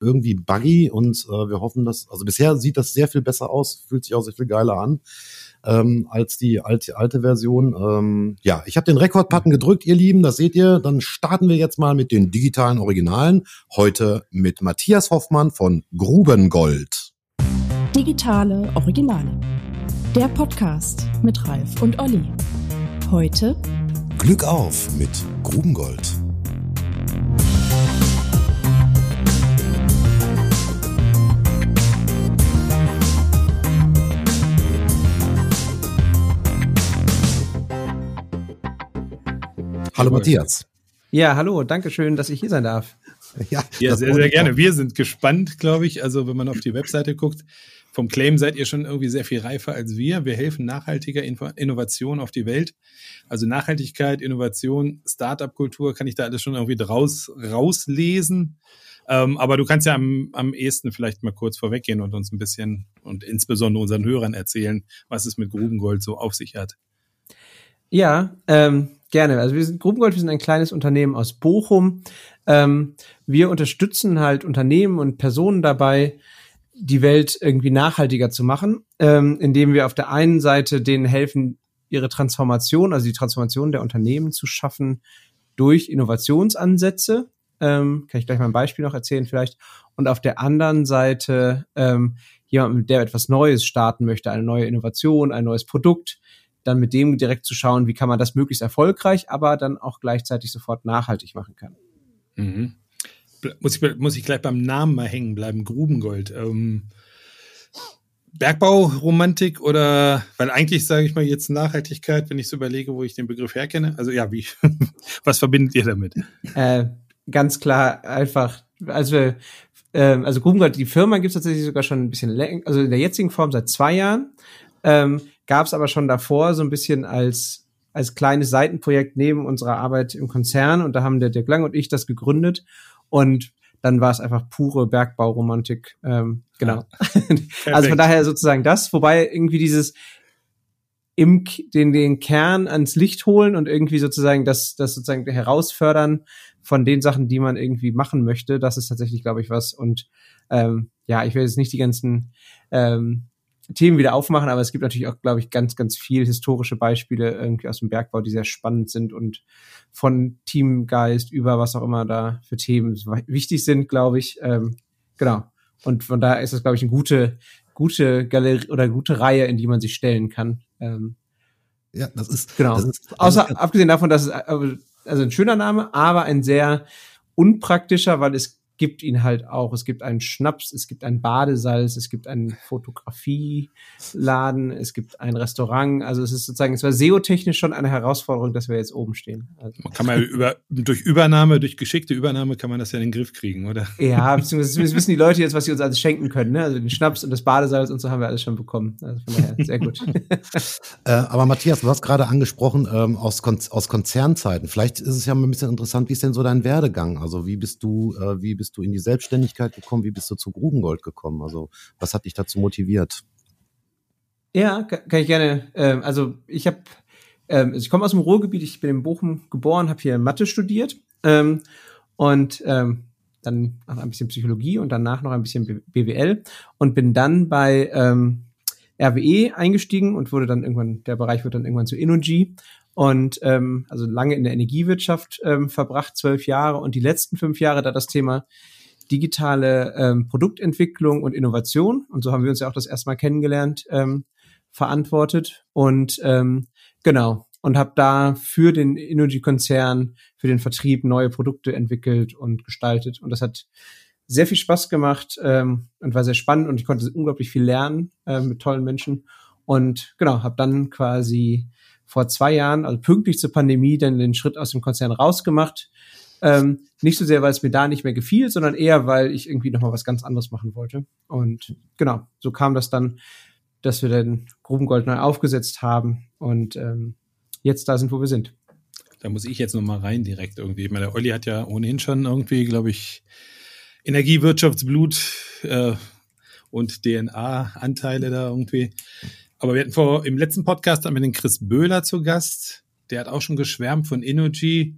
irgendwie buggy und äh, wir hoffen, dass, also bisher sieht das sehr viel besser aus, fühlt sich auch sehr viel geiler an ähm, als die alte, alte Version. Ähm, ja, ich habe den Rekord-Button gedrückt, ihr Lieben, das seht ihr. Dann starten wir jetzt mal mit den digitalen Originalen. Heute mit Matthias Hoffmann von Grubengold. Digitale Originale. Der Podcast mit Ralf und Olli. Heute Glück auf mit Grubengold. Hallo Matthias. Ja, hallo, danke schön, dass ich hier sein darf. Ja, ja sehr, sehr gerne. Wir sind gespannt, glaube ich. Also, wenn man auf die Webseite guckt, vom Claim seid ihr schon irgendwie sehr viel reifer als wir. Wir helfen nachhaltiger Innovation auf die Welt. Also Nachhaltigkeit, Innovation, Startup-Kultur, kann ich da alles schon irgendwie draus rauslesen. Ähm, aber du kannst ja am, am ehesten vielleicht mal kurz vorweggehen und uns ein bisschen und insbesondere unseren Hörern erzählen, was es mit Grubengold so auf sich hat. Ja, ähm, Gerne. Also wir sind Gruppengold, wir sind ein kleines Unternehmen aus Bochum. Ähm, wir unterstützen halt Unternehmen und Personen dabei, die Welt irgendwie nachhaltiger zu machen, ähm, indem wir auf der einen Seite denen helfen, ihre Transformation, also die Transformation der Unternehmen zu schaffen durch Innovationsansätze. Ähm, kann ich gleich mal ein Beispiel noch erzählen vielleicht. Und auf der anderen Seite ähm, jemand, der etwas Neues starten möchte, eine neue Innovation, ein neues Produkt, dann mit dem direkt zu schauen, wie kann man das möglichst erfolgreich, aber dann auch gleichzeitig sofort nachhaltig machen kann. Mhm. Muss, ich, muss ich gleich beim Namen mal hängen bleiben, Grubengold. Ähm, Bergbauromantik oder, weil eigentlich sage ich mal jetzt Nachhaltigkeit, wenn ich so überlege, wo ich den Begriff herkenne. Also ja, wie, was verbindet ihr damit? Äh, ganz klar einfach, also wir, äh, also Grubengold, die Firma gibt es tatsächlich sogar schon ein bisschen länger, also in der jetzigen Form seit zwei Jahren. Ähm, gab es aber schon davor so ein bisschen als als kleines Seitenprojekt neben unserer Arbeit im Konzern und da haben der Dirk Lang und ich das gegründet und dann war es einfach pure Bergbauromantik. Ähm, genau. Ja, also von daher sozusagen das, wobei irgendwie dieses im den den Kern ans Licht holen und irgendwie sozusagen das das sozusagen herausfördern von den Sachen, die man irgendwie machen möchte, das ist tatsächlich, glaube ich, was. Und ähm, ja, ich will jetzt nicht die ganzen ähm, Themen wieder aufmachen, aber es gibt natürlich auch, glaube ich, ganz, ganz viel historische Beispiele irgendwie aus dem Bergbau, die sehr spannend sind und von Teamgeist über was auch immer da für Themen wichtig sind, glaube ich. Ähm, genau. Und von daher ist das, glaube ich, eine gute, gute Galerie oder gute Reihe, in die man sich stellen kann. Ähm, ja, das ist genau. Das ist, Außer abgesehen davon, dass es äh, also ein schöner Name, aber ein sehr unpraktischer, weil es gibt ihn halt auch. Es gibt einen Schnaps, es gibt ein Badesalz, es gibt einen Fotografieladen, es gibt ein Restaurant. Also es ist sozusagen, es war SEO-technisch schon eine Herausforderung, dass wir jetzt oben stehen. Also man kann man über, durch Übernahme, durch geschickte Übernahme kann man das ja in den Griff kriegen, oder? Ja, beziehungsweise wissen die Leute jetzt, was sie uns alles schenken können. Ne? Also den Schnaps und das Badesalz und so haben wir alles schon bekommen. Also von daher, sehr gut. äh, aber Matthias, du hast gerade angesprochen, ähm, aus, Kon aus Konzernzeiten. Vielleicht ist es ja mal ein bisschen interessant, wie ist denn so dein Werdegang? Also wie bist du, äh, wie bist bist du in die Selbstständigkeit gekommen? Wie bist du zu Grubengold gekommen? Also was hat dich dazu motiviert? Ja, kann ich gerne. Ähm, also ich habe, ähm, also ich komme aus dem Ruhrgebiet. Ich bin in Bochum geboren, habe hier Mathe studiert ähm, und dann noch ein bisschen Psychologie und danach noch ein bisschen BWL und bin dann bei RWE eingestiegen und wurde dann irgendwann, der Bereich wird dann irgendwann zu Energy und ähm, also lange in der Energiewirtschaft ähm, verbracht, zwölf Jahre. Und die letzten fünf Jahre da das Thema digitale ähm, Produktentwicklung und Innovation und so haben wir uns ja auch das erste Mal kennengelernt ähm, verantwortet. Und ähm, genau. Und habe da für den Energy-Konzern, für den Vertrieb neue Produkte entwickelt und gestaltet. Und das hat sehr viel Spaß gemacht ähm, und war sehr spannend. Und ich konnte unglaublich viel lernen äh, mit tollen Menschen. Und genau habe dann quasi vor zwei Jahren, also pünktlich zur Pandemie, dann den Schritt aus dem Konzern rausgemacht. Ähm, nicht so sehr, weil es mir da nicht mehr gefiel, sondern eher, weil ich irgendwie nochmal was ganz anderes machen wollte. Und genau, so kam das dann, dass wir den Grubengold neu aufgesetzt haben und ähm, jetzt da sind, wo wir sind. Da muss ich jetzt nochmal rein direkt irgendwie. Ich meine, der Olli hat ja ohnehin schon irgendwie, glaube ich, Energiewirtschaftsblut äh, und DNA-Anteile da irgendwie. Aber wir hatten vor, im letzten Podcast haben wir den Chris Böhler zu Gast. Der hat auch schon geschwärmt von Energy.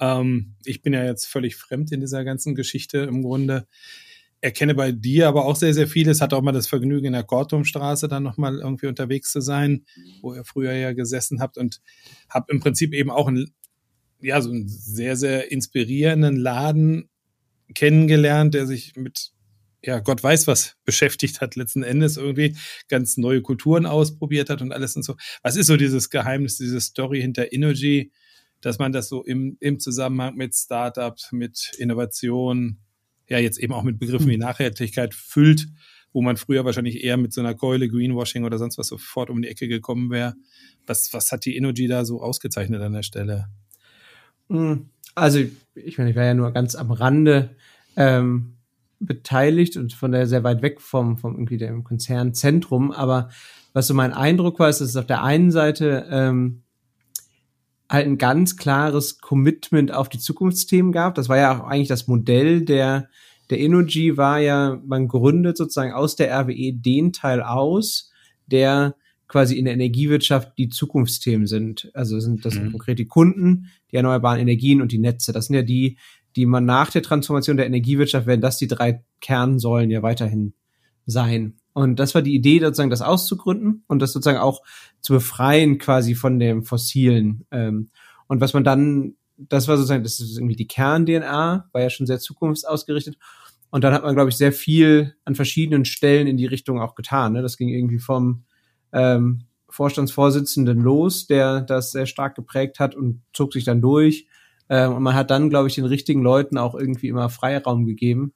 Ähm, ich bin ja jetzt völlig fremd in dieser ganzen Geschichte im Grunde. erkenne bei dir aber auch sehr, sehr vieles. Hatte auch mal das Vergnügen, in der Kortumstraße dann nochmal irgendwie unterwegs zu sein, wo ihr früher ja gesessen habt und habe im Prinzip eben auch ein, ja, so einen sehr, sehr inspirierenden Laden kennengelernt, der sich mit, ja, Gott weiß was beschäftigt hat, letzten Endes irgendwie ganz neue Kulturen ausprobiert hat und alles und so. Was ist so dieses Geheimnis, diese Story hinter Energy, dass man das so im, im Zusammenhang mit Startups, mit Innovation, ja jetzt eben auch mit Begriffen wie hm. Nachhaltigkeit füllt, wo man früher wahrscheinlich eher mit so einer Keule, Greenwashing oder sonst was sofort um die Ecke gekommen wäre. Was, was hat die Energy da so ausgezeichnet an der Stelle? Hm, also, ich meine, ich war ja nur ganz am Rande ähm, beteiligt und von daher sehr weit weg vom, vom irgendwie dem Konzernzentrum. Aber was so mein Eindruck war, ist, dass es auf der einen Seite ähm, halt ein ganz klares Commitment auf die Zukunftsthemen gab. Das war ja auch eigentlich das Modell der, der Energy war ja, man gründet sozusagen aus der RWE den Teil aus, der quasi in der Energiewirtschaft die Zukunftsthemen sind. Also sind das mhm. konkret die Kunden, die erneuerbaren Energien und die Netze. Das sind ja die, die man nach der Transformation der Energiewirtschaft werden das die drei Kernsäulen ja weiterhin sein. Und das war die Idee, sozusagen das auszugründen und das sozusagen auch zu befreien quasi von dem Fossilen. Ähm, und was man dann, das war sozusagen, das ist irgendwie die Kern-DNA, war ja schon sehr zukunftsausgerichtet. Und dann hat man, glaube ich, sehr viel an verschiedenen Stellen in die Richtung auch getan. Ne? Das ging irgendwie vom ähm, Vorstandsvorsitzenden los, der das sehr stark geprägt hat und zog sich dann durch. Ähm, und man hat dann, glaube ich, den richtigen Leuten auch irgendwie immer Freiraum gegeben,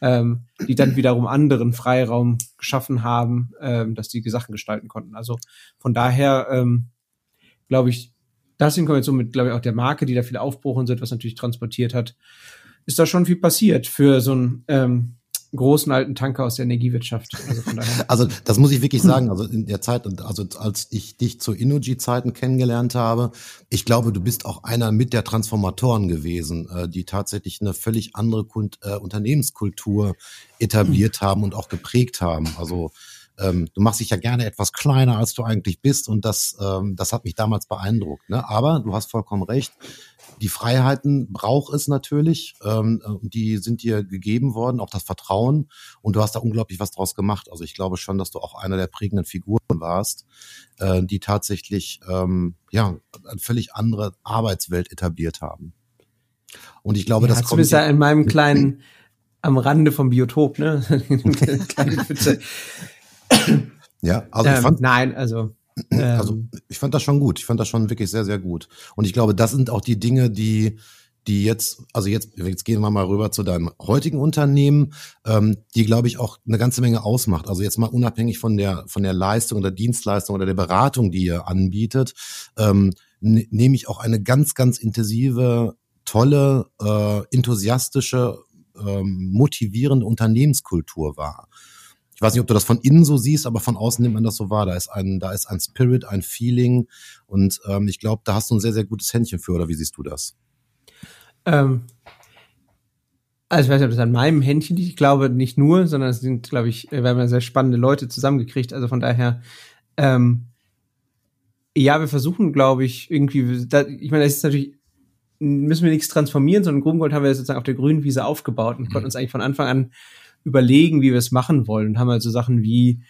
ähm, die dann wiederum anderen Freiraum geschaffen haben, ähm, dass die Sachen gestalten konnten. Also von daher ähm, glaube ich, das in Kombination mit, glaube ich, auch der Marke, die da viel Aufbruch und so etwas natürlich transportiert hat, ist da schon viel passiert für so ein ähm, großen alten Tanker aus der Energiewirtschaft. Also, von daher. also das muss ich wirklich sagen. Also in der Zeit, also als ich dich zu Innogy-Zeiten kennengelernt habe, ich glaube, du bist auch einer mit der Transformatoren gewesen, äh, die tatsächlich eine völlig andere Kult, äh, Unternehmenskultur etabliert haben und auch geprägt haben. Also ähm, du machst dich ja gerne etwas kleiner, als du eigentlich bist und das, ähm, das hat mich damals beeindruckt. Ne? Aber du hast vollkommen recht, die Freiheiten braucht es natürlich, ähm, die sind dir gegeben worden, auch das Vertrauen und du hast da unglaublich was draus gemacht. Also ich glaube schon, dass du auch einer der prägenden Figuren warst, äh, die tatsächlich ähm, ja eine völlig andere Arbeitswelt etabliert haben. Und ich glaube, ja, das kommt ja in meinem kleinen am Rande vom Biotop, ne? ja, also ähm, nein, also also ähm. ich fand das schon gut. Ich fand das schon wirklich sehr, sehr gut. Und ich glaube, das sind auch die Dinge, die die jetzt, also jetzt, jetzt gehen wir mal rüber zu deinem heutigen Unternehmen, ähm, die, glaube ich, auch eine ganze Menge ausmacht. Also jetzt mal unabhängig von der, von der Leistung oder Dienstleistung oder der Beratung, die ihr anbietet, ähm, ne, nehme ich auch eine ganz, ganz intensive, tolle, äh, enthusiastische, ähm, motivierende Unternehmenskultur wahr ich weiß nicht, ob du das von innen so siehst, aber von außen nimmt man das so wahr. Da ist ein, da ist ein Spirit, ein Feeling und ähm, ich glaube, da hast du ein sehr, sehr gutes Händchen für, oder wie siehst du das? Ähm, also ich weiß nicht, ob das an meinem Händchen liegt. Ich glaube nicht nur, sondern es sind, glaube ich, wir haben ja sehr spannende Leute zusammengekriegt. Also von daher, ähm, ja, wir versuchen, glaube ich, irgendwie, da, ich meine, das ist natürlich, müssen wir nichts transformieren, sondern Grüngold haben wir sozusagen auf der grünen Wiese aufgebaut und mhm. konnten uns eigentlich von Anfang an überlegen, wie wir es machen wollen und haben halt so Sachen wie,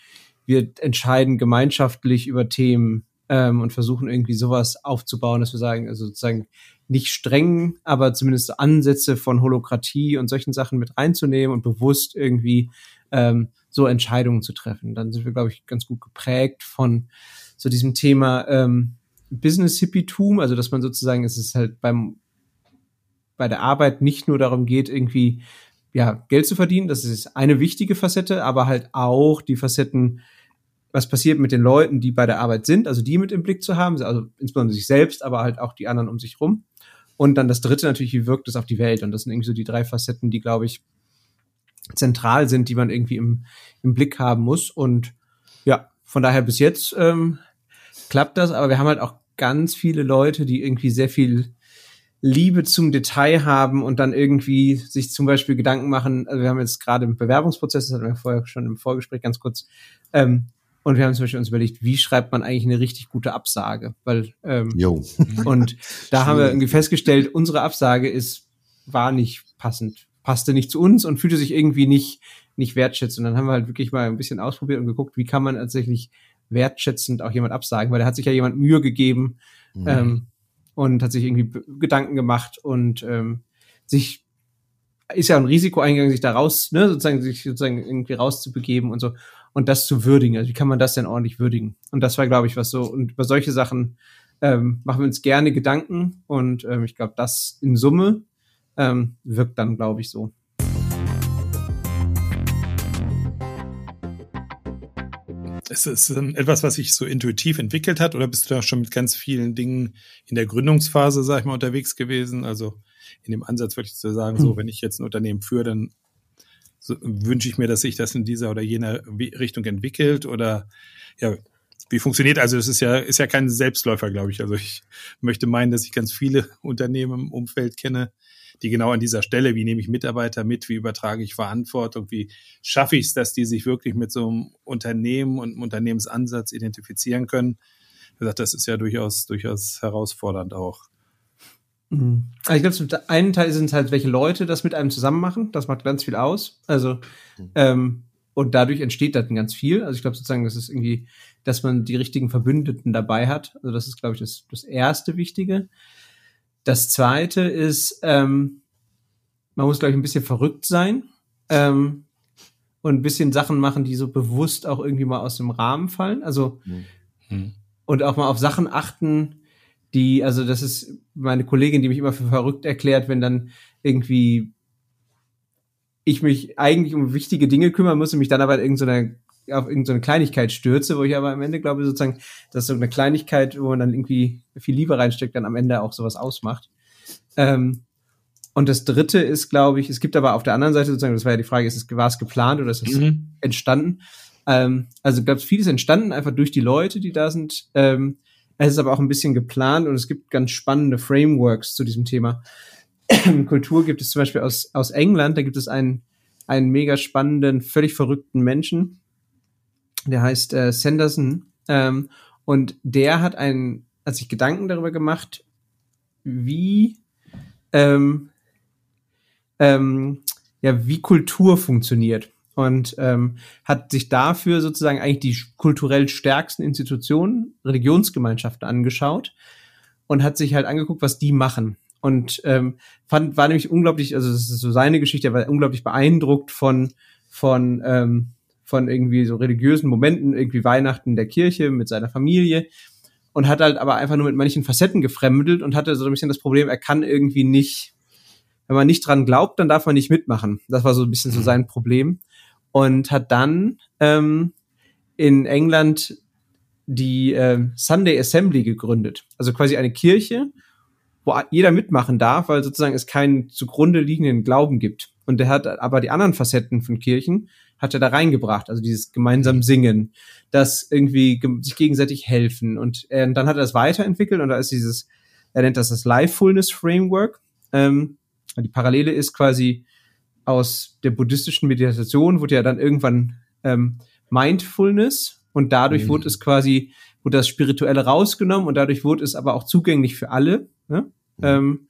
wir entscheiden gemeinschaftlich über Themen ähm, und versuchen irgendwie sowas aufzubauen, dass wir sagen, also sozusagen nicht streng, aber zumindest Ansätze von Holokratie und solchen Sachen mit reinzunehmen und bewusst irgendwie ähm, so Entscheidungen zu treffen. Dann sind wir, glaube ich, ganz gut geprägt von so diesem Thema ähm, Business-Hippietum, also dass man sozusagen, es ist halt beim bei der Arbeit nicht nur darum geht, irgendwie ja, Geld zu verdienen. Das ist eine wichtige Facette, aber halt auch die Facetten, was passiert mit den Leuten, die bei der Arbeit sind, also die mit im Blick zu haben, also insbesondere sich selbst, aber halt auch die anderen um sich rum. Und dann das dritte natürlich, wie wirkt es auf die Welt? Und das sind irgendwie so die drei Facetten, die, glaube ich, zentral sind, die man irgendwie im, im Blick haben muss. Und ja, von daher bis jetzt ähm, klappt das, aber wir haben halt auch ganz viele Leute, die irgendwie sehr viel Liebe zum Detail haben und dann irgendwie sich zum Beispiel Gedanken machen. Also wir haben jetzt gerade im Bewerbungsprozess, das hatten wir vorher schon im Vorgespräch ganz kurz, ähm, und wir haben zum Beispiel uns überlegt, wie schreibt man eigentlich eine richtig gute Absage? Weil ähm, und da haben wir irgendwie festgestellt, unsere Absage ist war nicht passend passte nicht zu uns und fühlte sich irgendwie nicht, nicht wertschätzt. Und dann haben wir halt wirklich mal ein bisschen ausprobiert und geguckt, wie kann man tatsächlich wertschätzend auch jemand absagen, weil da hat sich ja jemand Mühe gegeben mhm. ähm, und hat sich irgendwie Gedanken gemacht und ähm, sich ist ja ein Risiko eingegangen, sich da raus, ne, sozusagen, sich sozusagen irgendwie rauszubegeben und so und das zu würdigen. Also wie kann man das denn ordentlich würdigen? Und das war, glaube ich, was so. Und über solche Sachen ähm, machen wir uns gerne Gedanken und ähm, ich glaube, das in Summe ähm, wirkt dann, glaube ich, so. Ist es etwas, was sich so intuitiv entwickelt hat oder bist du da schon mit ganz vielen Dingen in der Gründungsphase, sag ich mal, unterwegs gewesen? Also in dem Ansatz würde ich so sagen, so, hm. wenn ich jetzt ein Unternehmen führe, dann so, wünsche ich mir, dass sich das in dieser oder jener Richtung entwickelt oder ja, wie funktioniert also das ist ja ist ja kein Selbstläufer glaube ich also ich möchte meinen dass ich ganz viele Unternehmen im Umfeld kenne die genau an dieser Stelle wie nehme ich Mitarbeiter mit wie übertrage ich Verantwortung wie schaffe ich es dass die sich wirklich mit so einem Unternehmen und einem Unternehmensansatz identifizieren können wie gesagt das ist ja durchaus durchaus herausfordernd auch Mhm. Ich glaube, zum einen Teil sind es halt, welche Leute das mit einem zusammen machen. Das macht ganz viel aus. Also, mhm. ähm, und dadurch entsteht dann ganz viel. Also ich glaube sozusagen, das ist irgendwie, dass man die richtigen Verbündeten dabei hat. Also das ist, glaube ich, das, das erste Wichtige. Das zweite ist, ähm, man muss, glaube ich, ein bisschen verrückt sein ähm, und ein bisschen Sachen machen, die so bewusst auch irgendwie mal aus dem Rahmen fallen. Also mhm. und auch mal auf Sachen achten, die, also das ist meine Kollegin, die mich immer für verrückt erklärt, wenn dann irgendwie ich mich eigentlich um wichtige Dinge kümmern muss und mich dann aber irgendeine auf irgendeine Kleinigkeit stürze, wo ich aber am Ende glaube sozusagen, dass so eine Kleinigkeit, wo man dann irgendwie viel Liebe reinsteckt, dann am Ende auch sowas ausmacht. Ähm, und das Dritte ist, glaube ich, es gibt aber auf der anderen Seite sozusagen, das war ja die Frage, ist es war es geplant oder ist es mhm. entstanden? Ähm, also glaube vieles entstanden einfach durch die Leute, die da sind. Ähm, es ist aber auch ein bisschen geplant und es gibt ganz spannende Frameworks zu diesem Thema. Kultur gibt es zum Beispiel aus, aus England, da gibt es einen, einen mega spannenden, völlig verrückten Menschen, der heißt äh, Sanderson. Ähm, und der hat einen, hat sich Gedanken darüber gemacht, wie ähm, ähm, ja, wie Kultur funktioniert und ähm, hat sich dafür sozusagen eigentlich die kulturell stärksten Institutionen, Religionsgemeinschaften angeschaut und hat sich halt angeguckt, was die machen. Und ähm, fand, war nämlich unglaublich, also das ist so seine Geschichte, er war unglaublich beeindruckt von, von, ähm, von irgendwie so religiösen Momenten, irgendwie Weihnachten der Kirche mit seiner Familie und hat halt aber einfach nur mit manchen Facetten gefremdelt und hatte so ein bisschen das Problem, er kann irgendwie nicht, wenn man nicht dran glaubt, dann darf man nicht mitmachen. Das war so ein bisschen so mhm. sein Problem und hat dann ähm, in England die äh, Sunday Assembly gegründet. Also quasi eine Kirche, wo jeder mitmachen darf, weil sozusagen es keinen zugrunde liegenden Glauben gibt. Und er hat aber die anderen Facetten von Kirchen hat er da reingebracht, also dieses gemeinsam Singen, das irgendwie ge sich gegenseitig helfen. Und äh, dann hat er das weiterentwickelt und da ist dieses, er nennt das das Lifefulness Framework. Ähm, die Parallele ist quasi, aus der buddhistischen Meditation wurde ja dann irgendwann ähm, Mindfulness und dadurch mhm. wurde es quasi, wurde das Spirituelle rausgenommen und dadurch wurde es aber auch zugänglich für alle. Ne? Mhm. Ähm,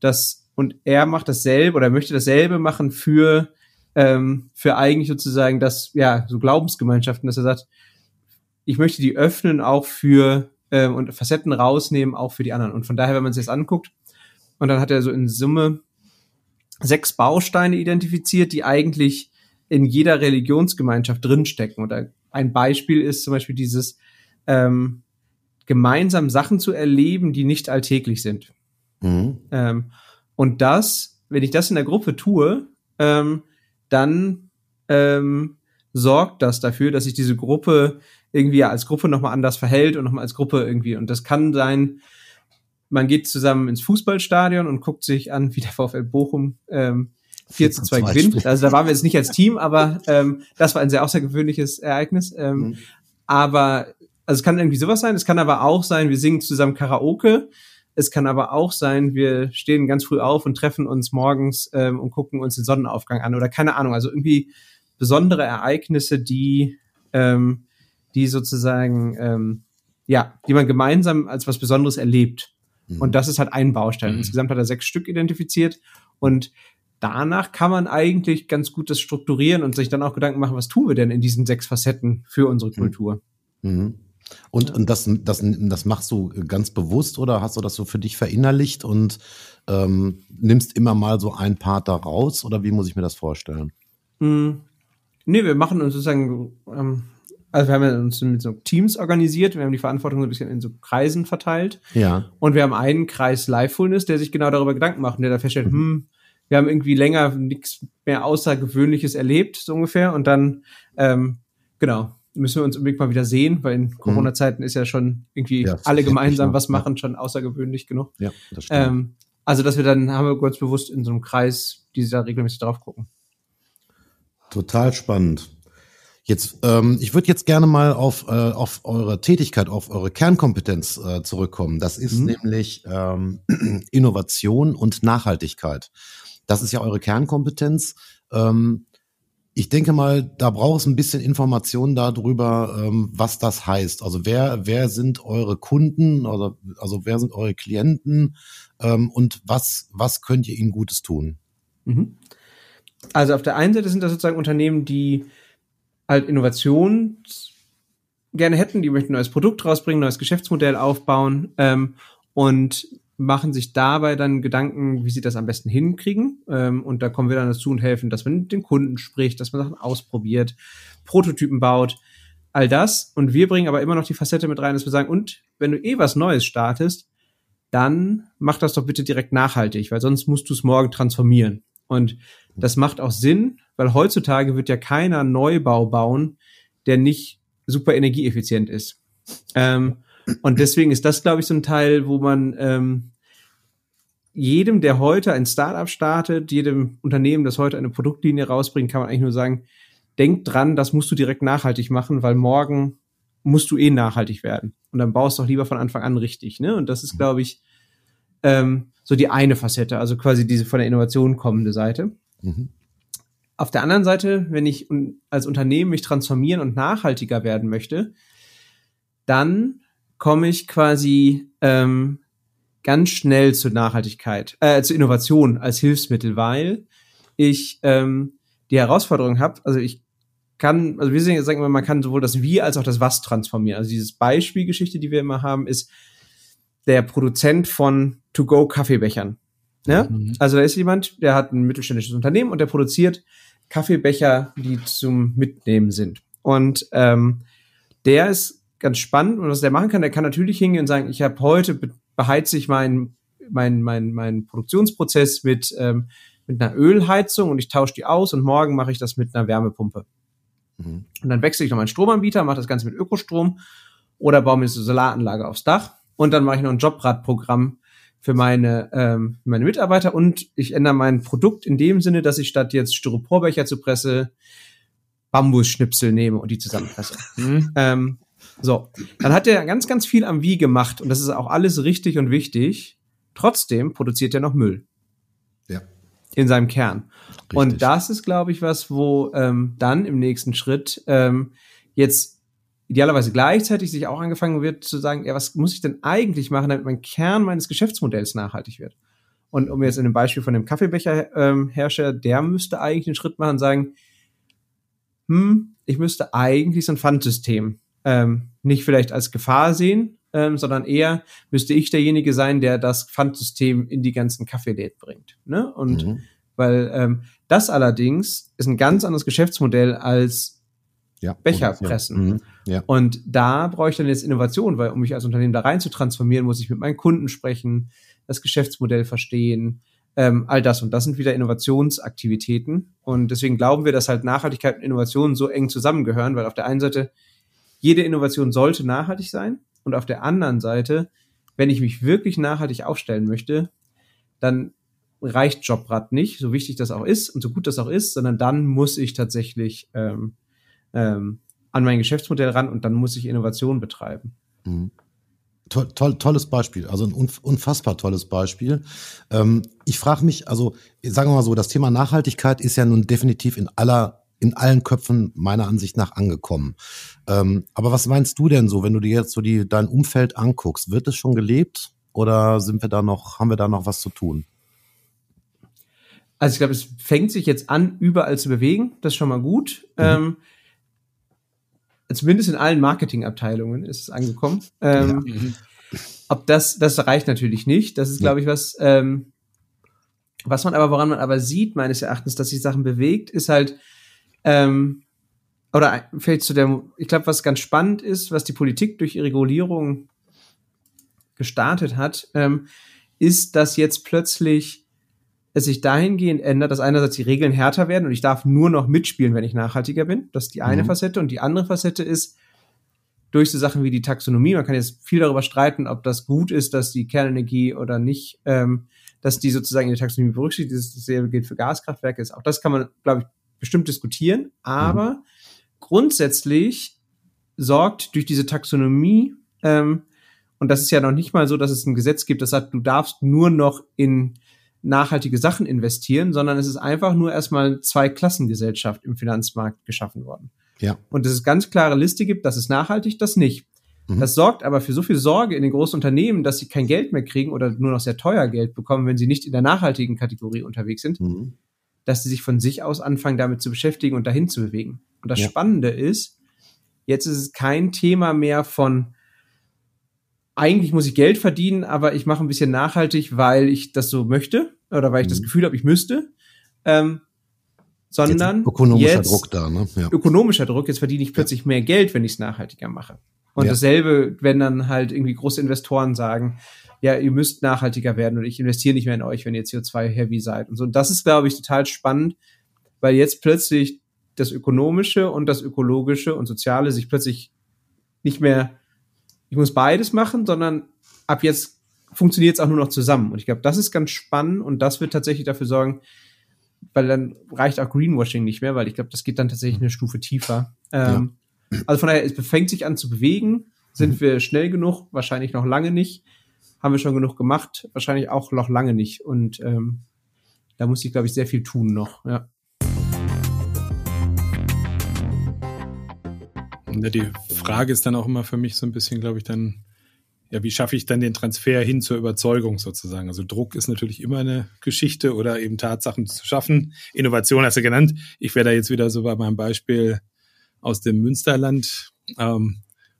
das, und er macht dasselbe oder möchte dasselbe machen für, ähm, für eigentlich sozusagen das, ja, so Glaubensgemeinschaften, dass er sagt, ich möchte die öffnen auch für ähm, und Facetten rausnehmen, auch für die anderen. Und von daher, wenn man sich das anguckt, und dann hat er so in Summe sechs Bausteine identifiziert, die eigentlich in jeder Religionsgemeinschaft drinstecken. Oder ein Beispiel ist zum Beispiel dieses ähm, gemeinsam Sachen zu erleben, die nicht alltäglich sind. Mhm. Ähm, und das, wenn ich das in der Gruppe tue, ähm, dann ähm, sorgt das dafür, dass sich diese Gruppe irgendwie als Gruppe nochmal anders verhält und nochmal als Gruppe irgendwie. Und das kann sein, man geht zusammen ins Fußballstadion und guckt sich an, wie der VfL Bochum ähm, 4 zu 2 gewinnt. Also da waren wir jetzt nicht als Team, aber ähm, das war ein sehr außergewöhnliches Ereignis. Ähm, mhm. Aber also es kann irgendwie sowas sein. Es kann aber auch sein, wir singen zusammen Karaoke. Es kann aber auch sein, wir stehen ganz früh auf und treffen uns morgens ähm, und gucken uns den Sonnenaufgang an oder keine Ahnung. Also irgendwie besondere Ereignisse, die, ähm, die sozusagen, ähm, ja, die man gemeinsam als was Besonderes erlebt. Mhm. Und das ist halt ein Baustein. Mhm. Insgesamt hat er sechs Stück identifiziert. Und danach kann man eigentlich ganz gut das strukturieren und sich dann auch Gedanken machen, was tun wir denn in diesen sechs Facetten für unsere mhm. Kultur. Mhm. Und, und das, das, das machst du ganz bewusst oder hast du das so für dich verinnerlicht und ähm, nimmst immer mal so ein Part da raus oder wie muss ich mir das vorstellen? Mhm. Nee, wir machen uns sozusagen, ähm, also wir haben uns mit so Teams organisiert, wir haben die Verantwortung so ein bisschen in so Kreisen verteilt. Ja. Und wir haben einen Kreis Livefulness, der sich genau darüber Gedanken macht und der da feststellt, mhm. hm, wir haben irgendwie länger nichts mehr Außergewöhnliches erlebt, so ungefähr. Und dann, ähm, genau, müssen wir uns unbedingt mal wieder sehen, weil in mhm. Corona-Zeiten ist ja schon irgendwie ja, alle gemeinsam was machen, ja. schon außergewöhnlich genug. Ja, das stimmt. Ähm, also, dass wir dann, haben wir ganz bewusst in so einem Kreis, die da regelmäßig drauf gucken. Total spannend. Jetzt, ähm, ich würde jetzt gerne mal auf, äh, auf eure Tätigkeit, auf eure Kernkompetenz äh, zurückkommen. Das ist mhm. nämlich ähm, Innovation und Nachhaltigkeit. Das ist ja eure Kernkompetenz. Ähm, ich denke mal, da braucht es ein bisschen Informationen darüber, ähm, was das heißt. Also wer, wer sind eure Kunden, also, also wer sind eure Klienten ähm, und was, was könnt ihr ihnen Gutes tun? Mhm. Also auf der einen Seite sind das sozusagen Unternehmen, die halt Innovation gerne hätten, die möchten ein neues Produkt rausbringen, neues Geschäftsmodell aufbauen ähm, und machen sich dabei dann Gedanken, wie sie das am besten hinkriegen. Ähm, und da kommen wir dann dazu und helfen, dass man mit den Kunden spricht, dass man Sachen ausprobiert, Prototypen baut, all das. Und wir bringen aber immer noch die Facette mit rein, dass wir sagen, und wenn du eh was Neues startest, dann mach das doch bitte direkt nachhaltig, weil sonst musst du es morgen transformieren. Und das macht auch Sinn, weil heutzutage wird ja keiner Neubau bauen, der nicht super energieeffizient ist. Ähm, und deswegen ist das, glaube ich, so ein Teil, wo man ähm, jedem, der heute ein Startup startet, jedem Unternehmen, das heute eine Produktlinie rausbringt, kann man eigentlich nur sagen, denk dran, das musst du direkt nachhaltig machen, weil morgen musst du eh nachhaltig werden. Und dann baust du doch lieber von Anfang an richtig. Ne? Und das ist, glaube ich, ähm, so die eine Facette, also quasi diese von der Innovation kommende Seite. Mhm. Auf der anderen Seite, wenn ich als Unternehmen mich transformieren und nachhaltiger werden möchte, dann komme ich quasi ähm, ganz schnell zur Nachhaltigkeit, äh, zur Innovation als Hilfsmittel, weil ich ähm, die Herausforderung habe, also ich kann, also wir sagen immer, man kann sowohl das Wie als auch das Was transformieren. Also dieses Beispielgeschichte, die wir immer haben, ist der Produzent von To-Go-Kaffeebechern. Ne? Mhm. Also da ist jemand, der hat ein mittelständisches Unternehmen und der produziert Kaffeebecher, die zum Mitnehmen sind. Und ähm, der ist ganz spannend und was der machen kann, der kann natürlich hingehen und sagen, ich habe heute beheize ich meinen mein, mein, mein Produktionsprozess mit, ähm, mit einer Ölheizung und ich tausche die aus und morgen mache ich das mit einer Wärmepumpe. Mhm. Und dann wechsle ich noch meinen Stromanbieter, mache das Ganze mit Ökostrom oder baue mir eine Solaranlage aufs Dach und dann mache ich noch ein Jobradprogramm für meine, ähm, meine Mitarbeiter und ich ändere mein Produkt in dem Sinne, dass ich statt jetzt Styroporbecher zu presse, Bambusschnipsel nehme und die zusammenpresse. Mhm. Ähm, so, dann hat er ganz, ganz viel am Wie gemacht und das ist auch alles richtig und wichtig. Trotzdem produziert er noch Müll. Ja. In seinem Kern. Richtig. Und das ist, glaube ich, was, wo ähm, dann im nächsten Schritt ähm, jetzt idealerweise gleichzeitig sich auch angefangen wird zu sagen, ja, was muss ich denn eigentlich machen, damit mein Kern meines Geschäftsmodells nachhaltig wird? Und um jetzt in dem Beispiel von dem Kaffeebecherhersteller, ähm, der müsste eigentlich den Schritt machen und sagen, hm, ich müsste eigentlich so ein Pfandsystem ähm, nicht vielleicht als Gefahr sehen, ähm, sondern eher müsste ich derjenige sein, der das Pfandsystem in die ganzen Kaffeeläden bringt. Ne? Und mhm. weil ähm, das allerdings ist ein ganz anderes Geschäftsmodell als ja, Becher und. Ja. Mhm. Ja. Und da brauche ich dann jetzt Innovation, weil um mich als Unternehmen da rein zu transformieren, muss ich mit meinen Kunden sprechen, das Geschäftsmodell verstehen, ähm, all das. Und das sind wieder Innovationsaktivitäten. Und deswegen glauben wir, dass halt Nachhaltigkeit und Innovation so eng zusammengehören, weil auf der einen Seite jede Innovation sollte nachhaltig sein. Und auf der anderen Seite, wenn ich mich wirklich nachhaltig aufstellen möchte, dann reicht Jobrad nicht, so wichtig das auch ist und so gut das auch ist, sondern dann muss ich tatsächlich ähm, ähm, an mein Geschäftsmodell ran und dann muss ich Innovation betreiben. Mhm. Toll, toll, tolles Beispiel, also ein unfassbar tolles Beispiel. Ähm, ich frage mich, also sagen wir mal so, das Thema Nachhaltigkeit ist ja nun definitiv in aller in allen Köpfen meiner Ansicht nach angekommen. Ähm, aber was meinst du denn so, wenn du dir jetzt so die, dein Umfeld anguckst? Wird es schon gelebt oder sind wir da noch, haben wir da noch was zu tun? also ich glaube, es fängt sich jetzt an, überall zu bewegen. Das ist schon mal gut. Mhm. Ähm, zumindest in allen Marketingabteilungen ist es angekommen. Ähm, ja. Mhm. Ob das, das reicht natürlich nicht. Das ist, glaube ich, was, ähm, was man aber, woran man aber sieht, meines Erachtens, dass sich Sachen bewegt, ist halt, ähm, oder vielleicht zu der, ich glaube, was ganz spannend ist, was die Politik durch ihre Regulierung gestartet hat, ähm, ist, dass jetzt plötzlich es sich dahingehend ändert, dass einerseits die Regeln härter werden und ich darf nur noch mitspielen, wenn ich nachhaltiger bin. Das ist die eine mhm. Facette. Und die andere Facette ist, durch so Sachen wie die Taxonomie, man kann jetzt viel darüber streiten, ob das gut ist, dass die Kernenergie oder nicht, ähm, dass die sozusagen in der Taxonomie berücksichtigt ist. Dasselbe gilt für Gaskraftwerke. Ist. Auch das kann man, glaube ich, bestimmt diskutieren. Aber mhm. grundsätzlich sorgt durch diese Taxonomie, ähm, und das ist ja noch nicht mal so, dass es ein Gesetz gibt, das sagt, du darfst nur noch in nachhaltige Sachen investieren, sondern es ist einfach nur erstmal zwei Klassengesellschaft im Finanzmarkt geschaffen worden. Ja. Und dass es ganz klare Liste gibt, das ist nachhaltig, das nicht. Mhm. Das sorgt aber für so viel Sorge in den großen Unternehmen, dass sie kein Geld mehr kriegen oder nur noch sehr teuer Geld bekommen, wenn sie nicht in der nachhaltigen Kategorie unterwegs sind, mhm. Dass sie sich von sich aus anfangen, damit zu beschäftigen und dahin zu bewegen. Und das ja. Spannende ist, jetzt ist es kein Thema mehr von eigentlich muss ich Geld verdienen, aber ich mache ein bisschen nachhaltig, weil ich das so möchte oder weil ich mhm. das Gefühl habe, ich müsste. Ähm, sondern jetzt ökonomischer jetzt, Druck da, ne? Ja. Ökonomischer Druck, jetzt verdiene ich plötzlich ja. mehr Geld, wenn ich es nachhaltiger mache. Und ja. dasselbe, wenn dann halt irgendwie große Investoren sagen, ja, ihr müsst nachhaltiger werden und ich investiere nicht mehr in euch, wenn ihr CO2-heavy seid und so. Und das ist, glaube ich, total spannend, weil jetzt plötzlich das Ökonomische und das Ökologische und Soziale sich plötzlich nicht mehr ich muss beides machen, sondern ab jetzt funktioniert es auch nur noch zusammen. Und ich glaube, das ist ganz spannend und das wird tatsächlich dafür sorgen, weil dann reicht auch Greenwashing nicht mehr, weil ich glaube, das geht dann tatsächlich eine Stufe tiefer. Ähm, ja. Also von daher, es fängt sich an zu bewegen. Sind wir schnell genug? Wahrscheinlich noch lange nicht. Haben wir schon genug gemacht? Wahrscheinlich auch noch lange nicht. Und ähm, da muss ich, glaube ich, sehr viel tun noch. Ja. Die Frage ist dann auch immer für mich so ein bisschen, glaube ich, dann, ja, wie schaffe ich dann den Transfer hin zur Überzeugung sozusagen? Also Druck ist natürlich immer eine Geschichte oder eben Tatsachen zu schaffen. Innovation hast du genannt. Ich wäre da jetzt wieder so bei meinem Beispiel aus dem Münsterland, ähm,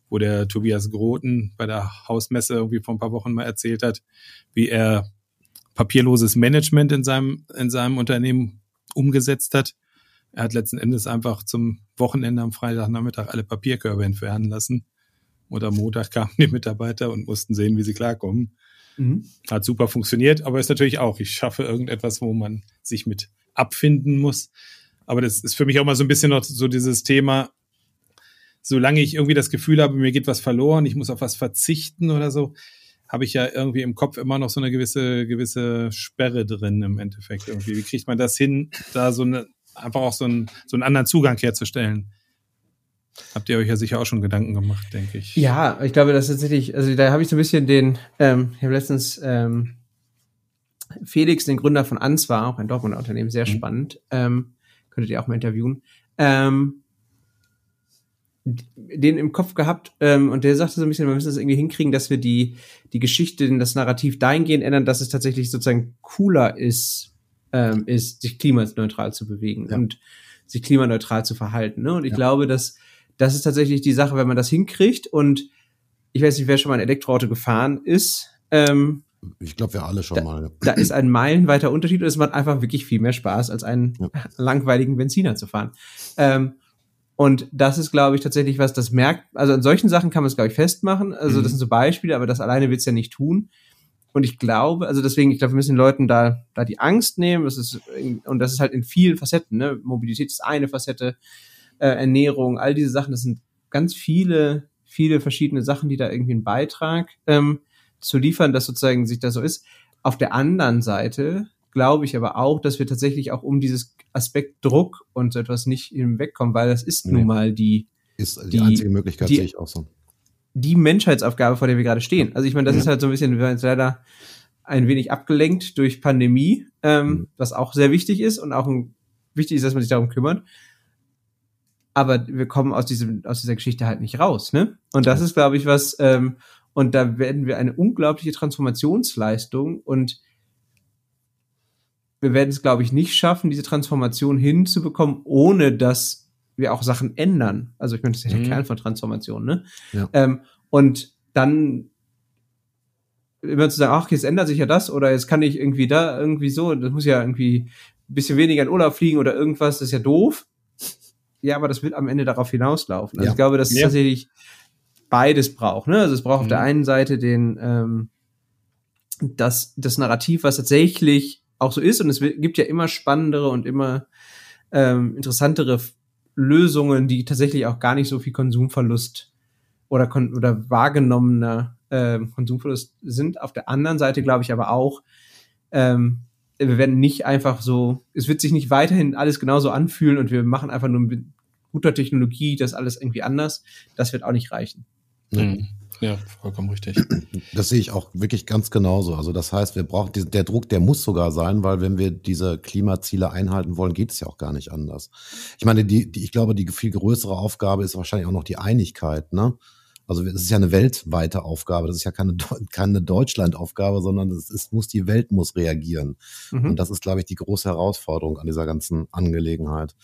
wo der Tobias Groten bei der Hausmesse irgendwie vor ein paar Wochen mal erzählt hat, wie er papierloses Management in seinem, in seinem Unternehmen umgesetzt hat er hat letzten Endes einfach zum Wochenende am Freitagnachmittag alle Papierkörbe entfernen lassen. Und am Montag kamen die Mitarbeiter und mussten sehen, wie sie klarkommen. Mhm. Hat super funktioniert, aber ist natürlich auch, ich schaffe irgendetwas, wo man sich mit abfinden muss. Aber das ist für mich auch mal so ein bisschen noch so dieses Thema, solange ich irgendwie das Gefühl habe, mir geht was verloren, ich muss auf was verzichten oder so, habe ich ja irgendwie im Kopf immer noch so eine gewisse, gewisse Sperre drin im Endeffekt irgendwie. Wie kriegt man das hin, da so eine, einfach auch so einen, so einen anderen Zugang herzustellen. Habt ihr euch ja sicher auch schon Gedanken gemacht, denke ich. Ja, ich glaube, das ist tatsächlich, also da habe ich so ein bisschen den, ähm, ich habe letztens ähm, Felix, den Gründer von Answar, auch ein Dortmunder Unternehmen, sehr mhm. spannend, ähm, könntet ihr auch mal interviewen, ähm, den im Kopf gehabt ähm, und der sagte so ein bisschen, wir müssen das irgendwie hinkriegen, dass wir die, die Geschichte, das Narrativ dahingehend ändern, dass es tatsächlich sozusagen cooler ist, ähm, ist, sich klimaneutral zu bewegen ja. und sich klimaneutral zu verhalten. Ne? Und ich ja. glaube, dass das ist tatsächlich die Sache, wenn man das hinkriegt und ich weiß nicht, wer schon mal ein Elektroauto gefahren ist. Ähm, ich glaube, wir alle schon da, mal. Da ist ein meilenweiter Unterschied und es macht einfach wirklich viel mehr Spaß, als einen ja. langweiligen Benziner zu fahren. Ähm, und das ist, glaube ich, tatsächlich was, das merkt, also an solchen Sachen kann man es, glaube ich, festmachen. Also mhm. das sind so Beispiele, aber das alleine wird es ja nicht tun. Und ich glaube, also deswegen, ich glaube, wir müssen den Leuten da, da die Angst nehmen. Das ist, und das ist halt in vielen Facetten, ne? Mobilität ist eine Facette, äh, Ernährung, all diese Sachen, das sind ganz viele, viele verschiedene Sachen, die da irgendwie einen Beitrag ähm, zu liefern, dass sozusagen sich das so ist. Auf der anderen Seite glaube ich aber auch, dass wir tatsächlich auch um dieses Aspekt Druck und so etwas nicht hinwegkommen, weil das ist nee. nun mal die, ist die, die einzige Möglichkeit, die, sehe ich auch so die Menschheitsaufgabe, vor der wir gerade stehen. Also ich meine, das ja. ist halt so ein bisschen, wir werden jetzt leider ein wenig abgelenkt durch Pandemie, ähm, mhm. was auch sehr wichtig ist und auch ein, wichtig ist, dass man sich darum kümmert. Aber wir kommen aus diesem, aus dieser Geschichte halt nicht raus, ne? Und das ist, glaube ich, was, ähm, und da werden wir eine unglaubliche Transformationsleistung und wir werden es, glaube ich, nicht schaffen, diese Transformation hinzubekommen, ohne dass wir auch Sachen ändern. Also ich meine, das ist ja der mhm. Kern von Transformation, ne? Ja. Ähm, und dann immer zu sagen, ach, jetzt ändert sich ja das oder jetzt kann ich irgendwie da irgendwie so, das muss ja irgendwie ein bisschen weniger in Urlaub fliegen oder irgendwas, das ist ja doof. Ja, aber das wird am Ende darauf hinauslaufen. Also ja. ich glaube, dass es ja. tatsächlich beides braucht. Ne? Also es braucht mhm. auf der mhm. einen Seite den ähm, das, das Narrativ, was tatsächlich auch so ist, und es gibt ja immer spannendere und immer ähm, interessantere Lösungen, die tatsächlich auch gar nicht so viel Konsumverlust oder, kon oder wahrgenommener äh, Konsumverlust sind. Auf der anderen Seite glaube ich aber auch, ähm, wir werden nicht einfach so, es wird sich nicht weiterhin alles genauso anfühlen und wir machen einfach nur mit guter Technologie das alles irgendwie anders. Das wird auch nicht reichen. Mhm. Ja, vollkommen richtig. Das sehe ich auch wirklich ganz genauso. Also das heißt, wir brauchen diesen, der Druck, der muss sogar sein, weil wenn wir diese Klimaziele einhalten wollen, geht es ja auch gar nicht anders. Ich meine, die, die, ich glaube, die viel größere Aufgabe ist wahrscheinlich auch noch die Einigkeit, ne? Also es ist ja eine weltweite Aufgabe. Das ist ja keine, keine Deutschlandaufgabe, sondern es, es muss die Welt muss reagieren. Mhm. Und das ist, glaube ich, die große Herausforderung an dieser ganzen Angelegenheit.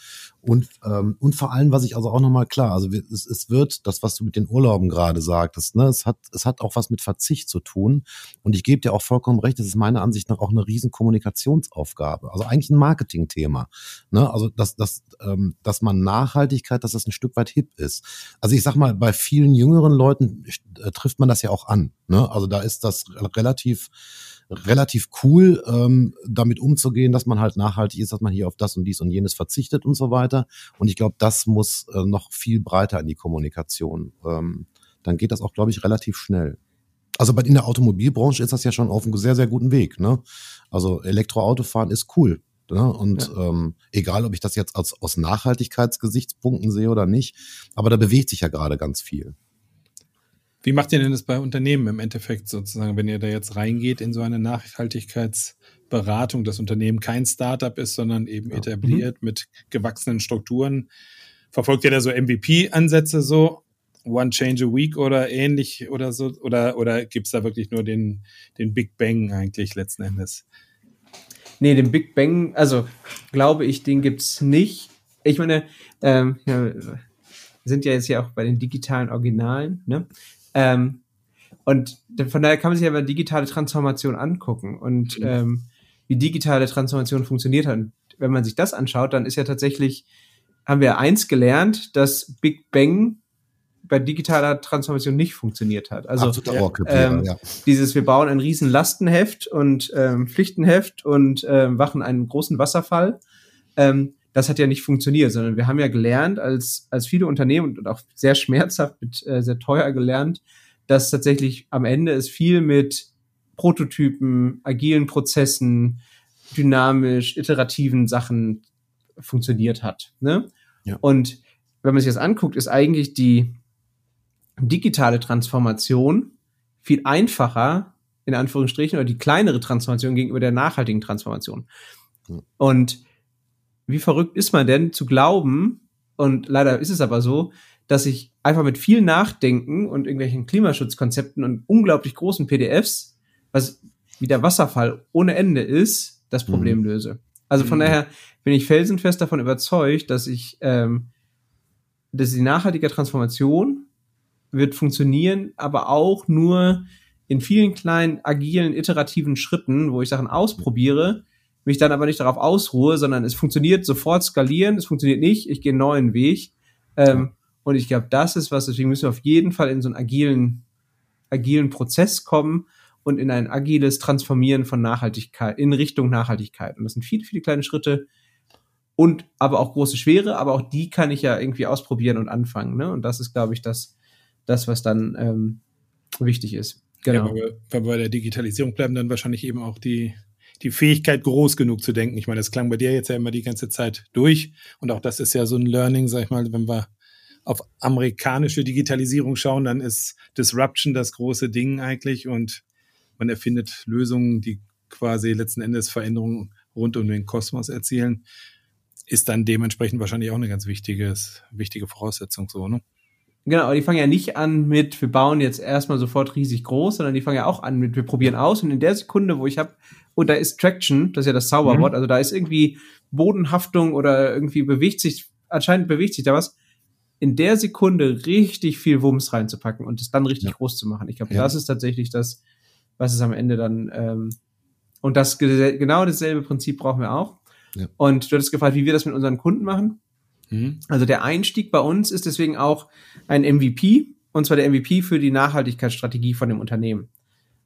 Und, ähm, und vor allem, was ich also auch nochmal klar, also es, es wird, das, was du mit den Urlauben gerade sagtest, ne, es hat, es hat auch was mit Verzicht zu tun. Und ich gebe dir auch vollkommen recht, es ist meiner Ansicht nach auch eine riesen Kommunikationsaufgabe. Also eigentlich ein Marketingthema. Ne? Also, dass, dass, ähm, dass man Nachhaltigkeit, dass das ein Stück weit hip ist. Also ich sag mal, bei vielen jüngeren Leuten äh, trifft man das ja auch an. Ne? Also da ist das relativ relativ cool, ähm, damit umzugehen, dass man halt nachhaltig ist, dass man hier auf das und dies und jenes verzichtet und so weiter. Und ich glaube, das muss äh, noch viel breiter in die Kommunikation. Ähm, dann geht das auch, glaube ich, relativ schnell. Also bei in der Automobilbranche ist das ja schon auf einem sehr, sehr guten Weg. Ne? Also Elektroautofahren ist cool. Ne? Und ja. ähm, egal, ob ich das jetzt als, aus Nachhaltigkeitsgesichtspunkten sehe oder nicht, aber da bewegt sich ja gerade ganz viel. Wie macht ihr denn das bei Unternehmen im Endeffekt sozusagen, wenn ihr da jetzt reingeht in so eine Nachhaltigkeitsberatung, das Unternehmen kein Startup ist, sondern eben ja. etabliert mhm. mit gewachsenen Strukturen? Verfolgt ihr da so MVP-Ansätze so? One Change a Week oder ähnlich oder so? Oder, oder gibt es da wirklich nur den, den Big Bang eigentlich letzten Endes? Nee, den Big Bang, also glaube ich, den gibt's nicht. Ich meine, ähm, ja, sind ja jetzt ja auch bei den digitalen Originalen, ne? Ähm, und von daher kann man sich aber digitale Transformation angucken und mhm. ähm, wie digitale Transformation funktioniert hat. Und wenn man sich das anschaut, dann ist ja tatsächlich, haben wir eins gelernt, dass Big Bang bei digitaler Transformation nicht funktioniert hat. Also ähm, ja. dieses, wir bauen ein riesen Lastenheft und ähm, Pflichtenheft und ähm, machen einen großen Wasserfall. Ähm, das hat ja nicht funktioniert, sondern wir haben ja gelernt, als, als viele Unternehmen und auch sehr schmerzhaft, mit, äh, sehr teuer gelernt, dass tatsächlich am Ende es viel mit Prototypen, agilen Prozessen, dynamisch, iterativen Sachen funktioniert hat. Ne? Ja. Und wenn man sich das anguckt, ist eigentlich die digitale Transformation viel einfacher, in Anführungsstrichen, oder die kleinere Transformation gegenüber der nachhaltigen Transformation. Ja. Und wie verrückt ist man denn zu glauben, und leider ist es aber so, dass ich einfach mit viel Nachdenken und irgendwelchen Klimaschutzkonzepten und unglaublich großen PDFs, was wie der Wasserfall ohne Ende ist, das Problem mhm. löse. Also von mhm. daher bin ich felsenfest davon überzeugt, dass ich, ähm, dass die nachhaltige Transformation wird funktionieren, aber auch nur in vielen kleinen, agilen, iterativen Schritten, wo ich Sachen ausprobiere, mich dann aber nicht darauf ausruhe, sondern es funktioniert sofort skalieren, es funktioniert nicht, ich gehe einen neuen Weg. Ähm, und ich glaube, das ist was, deswegen müssen wir auf jeden Fall in so einen agilen, agilen Prozess kommen und in ein agiles Transformieren von Nachhaltigkeit, in Richtung Nachhaltigkeit. Und das sind viele, viele kleine Schritte und aber auch große Schwere, aber auch die kann ich ja irgendwie ausprobieren und anfangen. Ne? Und das ist, glaube ich, das, das, was dann ähm, wichtig ist. Genau. Ja, wenn wir bei der Digitalisierung bleiben, dann wahrscheinlich eben auch die die Fähigkeit, groß genug zu denken. Ich meine, das klang bei dir jetzt ja immer die ganze Zeit durch. Und auch das ist ja so ein Learning, sag ich mal, wenn wir auf amerikanische Digitalisierung schauen, dann ist Disruption das große Ding eigentlich und man erfindet Lösungen, die quasi letzten Endes Veränderungen rund um den Kosmos erzielen, ist dann dementsprechend wahrscheinlich auch eine ganz wichtiges, wichtige Voraussetzung so, ne? Genau, aber die fangen ja nicht an mit, wir bauen jetzt erstmal sofort riesig groß, sondern die fangen ja auch an mit, wir probieren aus und in der Sekunde, wo ich habe, und da ist Traction, das ist ja das Zauberwort, mhm. also da ist irgendwie Bodenhaftung oder irgendwie bewegt sich, anscheinend bewegt sich da was, in der Sekunde richtig viel Wumms reinzupacken und es dann richtig ja. groß zu machen. Ich glaube, ja. das ist tatsächlich das, was es am Ende dann, ähm, und das genau dasselbe Prinzip brauchen wir auch. Ja. Und du hattest gefragt, wie wir das mit unseren Kunden machen. Mhm. Also der Einstieg bei uns ist deswegen auch ein MVP, und zwar der MVP für die Nachhaltigkeitsstrategie von dem Unternehmen.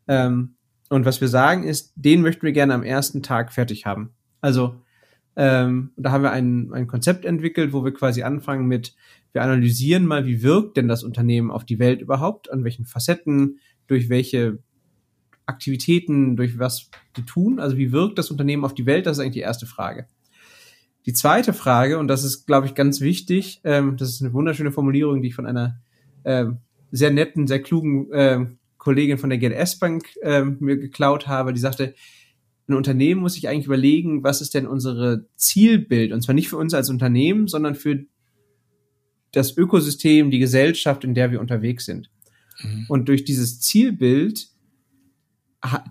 Ähm, und was wir sagen ist, den möchten wir gerne am ersten Tag fertig haben. Also ähm, da haben wir ein, ein Konzept entwickelt, wo wir quasi anfangen mit, wir analysieren mal, wie wirkt denn das Unternehmen auf die Welt überhaupt, an welchen Facetten, durch welche Aktivitäten, durch was die tun. Also wie wirkt das Unternehmen auf die Welt? Das ist eigentlich die erste Frage. Die zweite Frage, und das ist, glaube ich, ganz wichtig, ähm, das ist eine wunderschöne Formulierung, die ich von einer äh, sehr netten, sehr klugen äh, Kollegin von der GLS Bank äh, mir geklaut habe, die sagte, ein Unternehmen muss sich eigentlich überlegen, was ist denn unsere Zielbild? Und zwar nicht für uns als Unternehmen, sondern für das Ökosystem, die Gesellschaft, in der wir unterwegs sind. Mhm. Und durch dieses Zielbild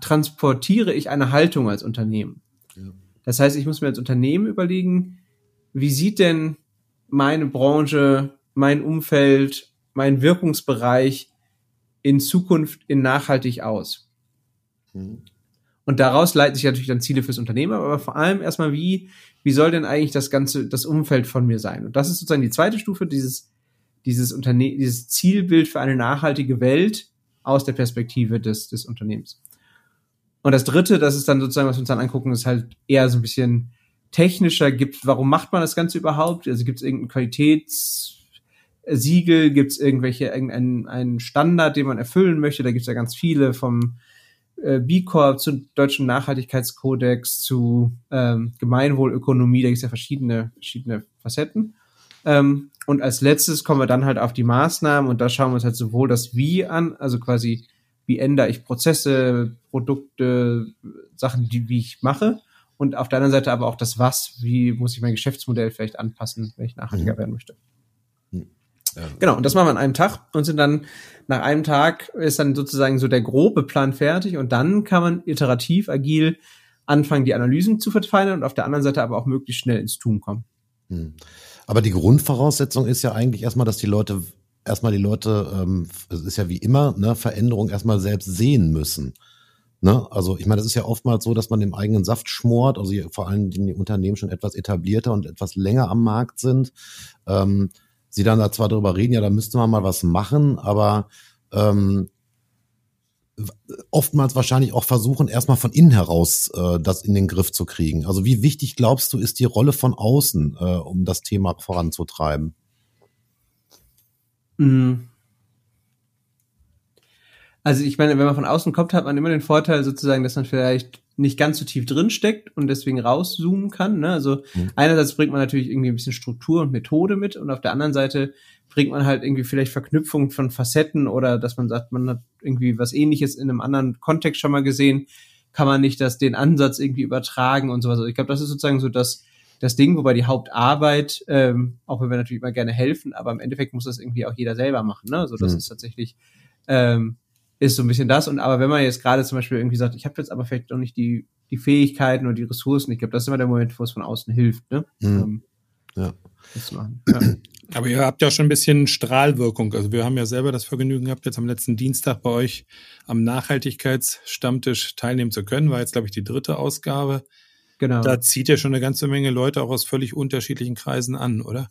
transportiere ich eine Haltung als Unternehmen. Das heißt, ich muss mir als Unternehmen überlegen, wie sieht denn meine Branche, mein Umfeld, mein Wirkungsbereich in Zukunft in nachhaltig aus? Mhm. Und daraus leiten sich natürlich dann Ziele fürs Unternehmen, aber vor allem erstmal, wie, wie soll denn eigentlich das ganze, das Umfeld von mir sein? Und das ist sozusagen die zweite Stufe, dieses, dieses Unternehmen, dieses Zielbild für eine nachhaltige Welt aus der Perspektive des, des Unternehmens. Und das dritte, das ist dann sozusagen, was wir uns dann angucken, ist halt eher so ein bisschen technischer. Gibt, warum macht man das Ganze überhaupt? Also gibt es irgendein Qualitätssiegel? Gibt es irgendwelche, irgendeinen einen Standard, den man erfüllen möchte? Da gibt es ja ganz viele vom äh, B Corp zum deutschen Nachhaltigkeitskodex zu ähm, Gemeinwohlökonomie. Da gibt es ja verschiedene, verschiedene Facetten. Ähm, und als letztes kommen wir dann halt auf die Maßnahmen und da schauen wir uns halt sowohl das Wie an, also quasi wie ändere ich Prozesse, Produkte, Sachen, die wie ich mache. Und auf der anderen Seite aber auch das Was, wie muss ich mein Geschäftsmodell vielleicht anpassen, wenn ich nachhaltiger mhm. werden möchte. Mhm. Genau, und das machen wir an einem Tag und sind dann nach einem Tag ist dann sozusagen so der grobe Plan fertig und dann kann man iterativ, agil anfangen, die Analysen zu verfeinern und auf der anderen Seite aber auch möglichst schnell ins Tun kommen. Mhm. Aber die Grundvoraussetzung ist ja eigentlich erstmal, dass die Leute erstmal die Leute, ähm, es ist ja wie immer, ne, Veränderung erstmal selbst sehen müssen. Ne? Also ich meine, das ist ja oftmals so, dass man im eigenen Saft schmort, also vor allem die Unternehmen schon etwas etablierter und etwas länger am Markt sind. Ähm, sie dann da zwar darüber reden, ja, da müsste man mal was machen, aber ähm, oftmals wahrscheinlich auch versuchen, erstmal von innen heraus äh, das in den Griff zu kriegen. Also wie wichtig glaubst du, ist die Rolle von außen, äh, um das Thema voranzutreiben? Mhm. Also ich meine, wenn man von außen kommt, hat man immer den Vorteil sozusagen, dass man vielleicht nicht ganz so tief drin steckt und deswegen rauszoomen kann. Ne? Also mhm. einerseits bringt man natürlich irgendwie ein bisschen Struktur und Methode mit und auf der anderen Seite bringt man halt irgendwie vielleicht Verknüpfung von Facetten oder dass man sagt, man hat irgendwie was ähnliches in einem anderen Kontext schon mal gesehen, kann man nicht das den Ansatz irgendwie übertragen und sowas. Also ich glaube, das ist sozusagen so das das Ding, wobei die Hauptarbeit, ähm, auch wenn wir natürlich immer gerne helfen, aber im Endeffekt muss das irgendwie auch jeder selber machen. Ne? Also das mhm. ist tatsächlich ähm, ist so ein bisschen das. Und aber wenn man jetzt gerade zum Beispiel irgendwie sagt, ich habe jetzt aber vielleicht noch nicht die die Fähigkeiten oder die Ressourcen, ich glaube, das ist immer der Moment, wo es von außen hilft. Ne? Mhm. Ähm, ja. Das machen. Ja. Aber ihr habt ja schon ein bisschen Strahlwirkung. Also wir haben ja selber das Vergnügen gehabt, jetzt am letzten Dienstag bei euch am Nachhaltigkeitsstammtisch teilnehmen zu können. War jetzt, glaube ich, die dritte Ausgabe. Genau. Da zieht ja schon eine ganze Menge Leute auch aus völlig unterschiedlichen Kreisen an, oder?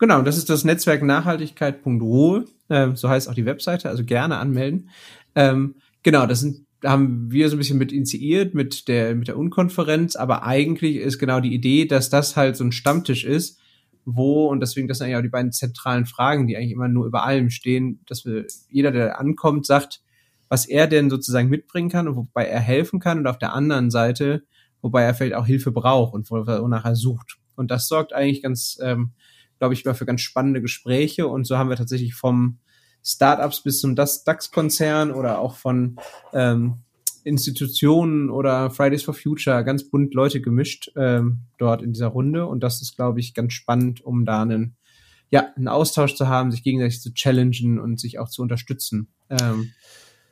Genau, das ist das Netzwerk Nachhaltigkeit.ru, ähm, so heißt auch die Webseite, also gerne anmelden. Ähm, genau, das sind, haben wir so ein bisschen mit initiiert mit der, mit der Unkonferenz, aber eigentlich ist genau die Idee, dass das halt so ein Stammtisch ist, wo, und deswegen, das sind eigentlich auch die beiden zentralen Fragen, die eigentlich immer nur über allem stehen, dass wir, jeder, der ankommt, sagt, was er denn sozusagen mitbringen kann und wobei er helfen kann und auf der anderen Seite, wobei er vielleicht auch Hilfe braucht und wonach er sucht. Und das sorgt eigentlich ganz, ähm, glaube ich, immer für ganz spannende Gespräche. Und so haben wir tatsächlich vom Startups bis zum DAX-Konzern oder auch von ähm, Institutionen oder Fridays for Future ganz bunt Leute gemischt ähm, dort in dieser Runde. Und das ist, glaube ich, ganz spannend, um da einen ja, einen Austausch zu haben, sich gegenseitig zu challengen und sich auch zu unterstützen. Ähm,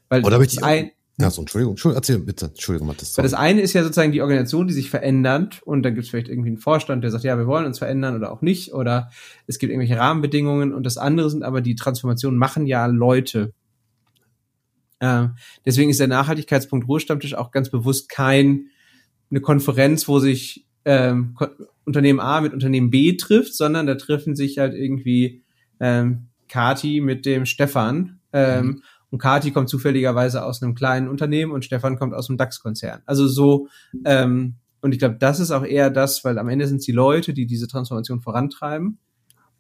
weil Oder möchte ich ein, ja, so, Entschuldigung, Entschuldigung, erzähl bitte, Entschuldigung, Matthias. Weil das eine ist ja sozusagen die Organisation, die sich verändert und dann gibt es vielleicht irgendwie einen Vorstand, der sagt, ja, wir wollen uns verändern oder auch nicht oder es gibt irgendwelche Rahmenbedingungen und das andere sind aber die Transformationen machen ja Leute. Äh, deswegen ist der Nachhaltigkeitspunkt Ruhestammtisch auch ganz bewusst kein eine Konferenz, wo sich ähm, Unternehmen A mit Unternehmen B trifft, sondern da treffen sich halt irgendwie ähm, Kati mit dem Stefan ähm, mhm und Kati kommt zufälligerweise aus einem kleinen Unternehmen und Stefan kommt aus einem DAX-Konzern. Also so, ähm, und ich glaube, das ist auch eher das, weil am Ende sind es die Leute, die diese Transformation vorantreiben,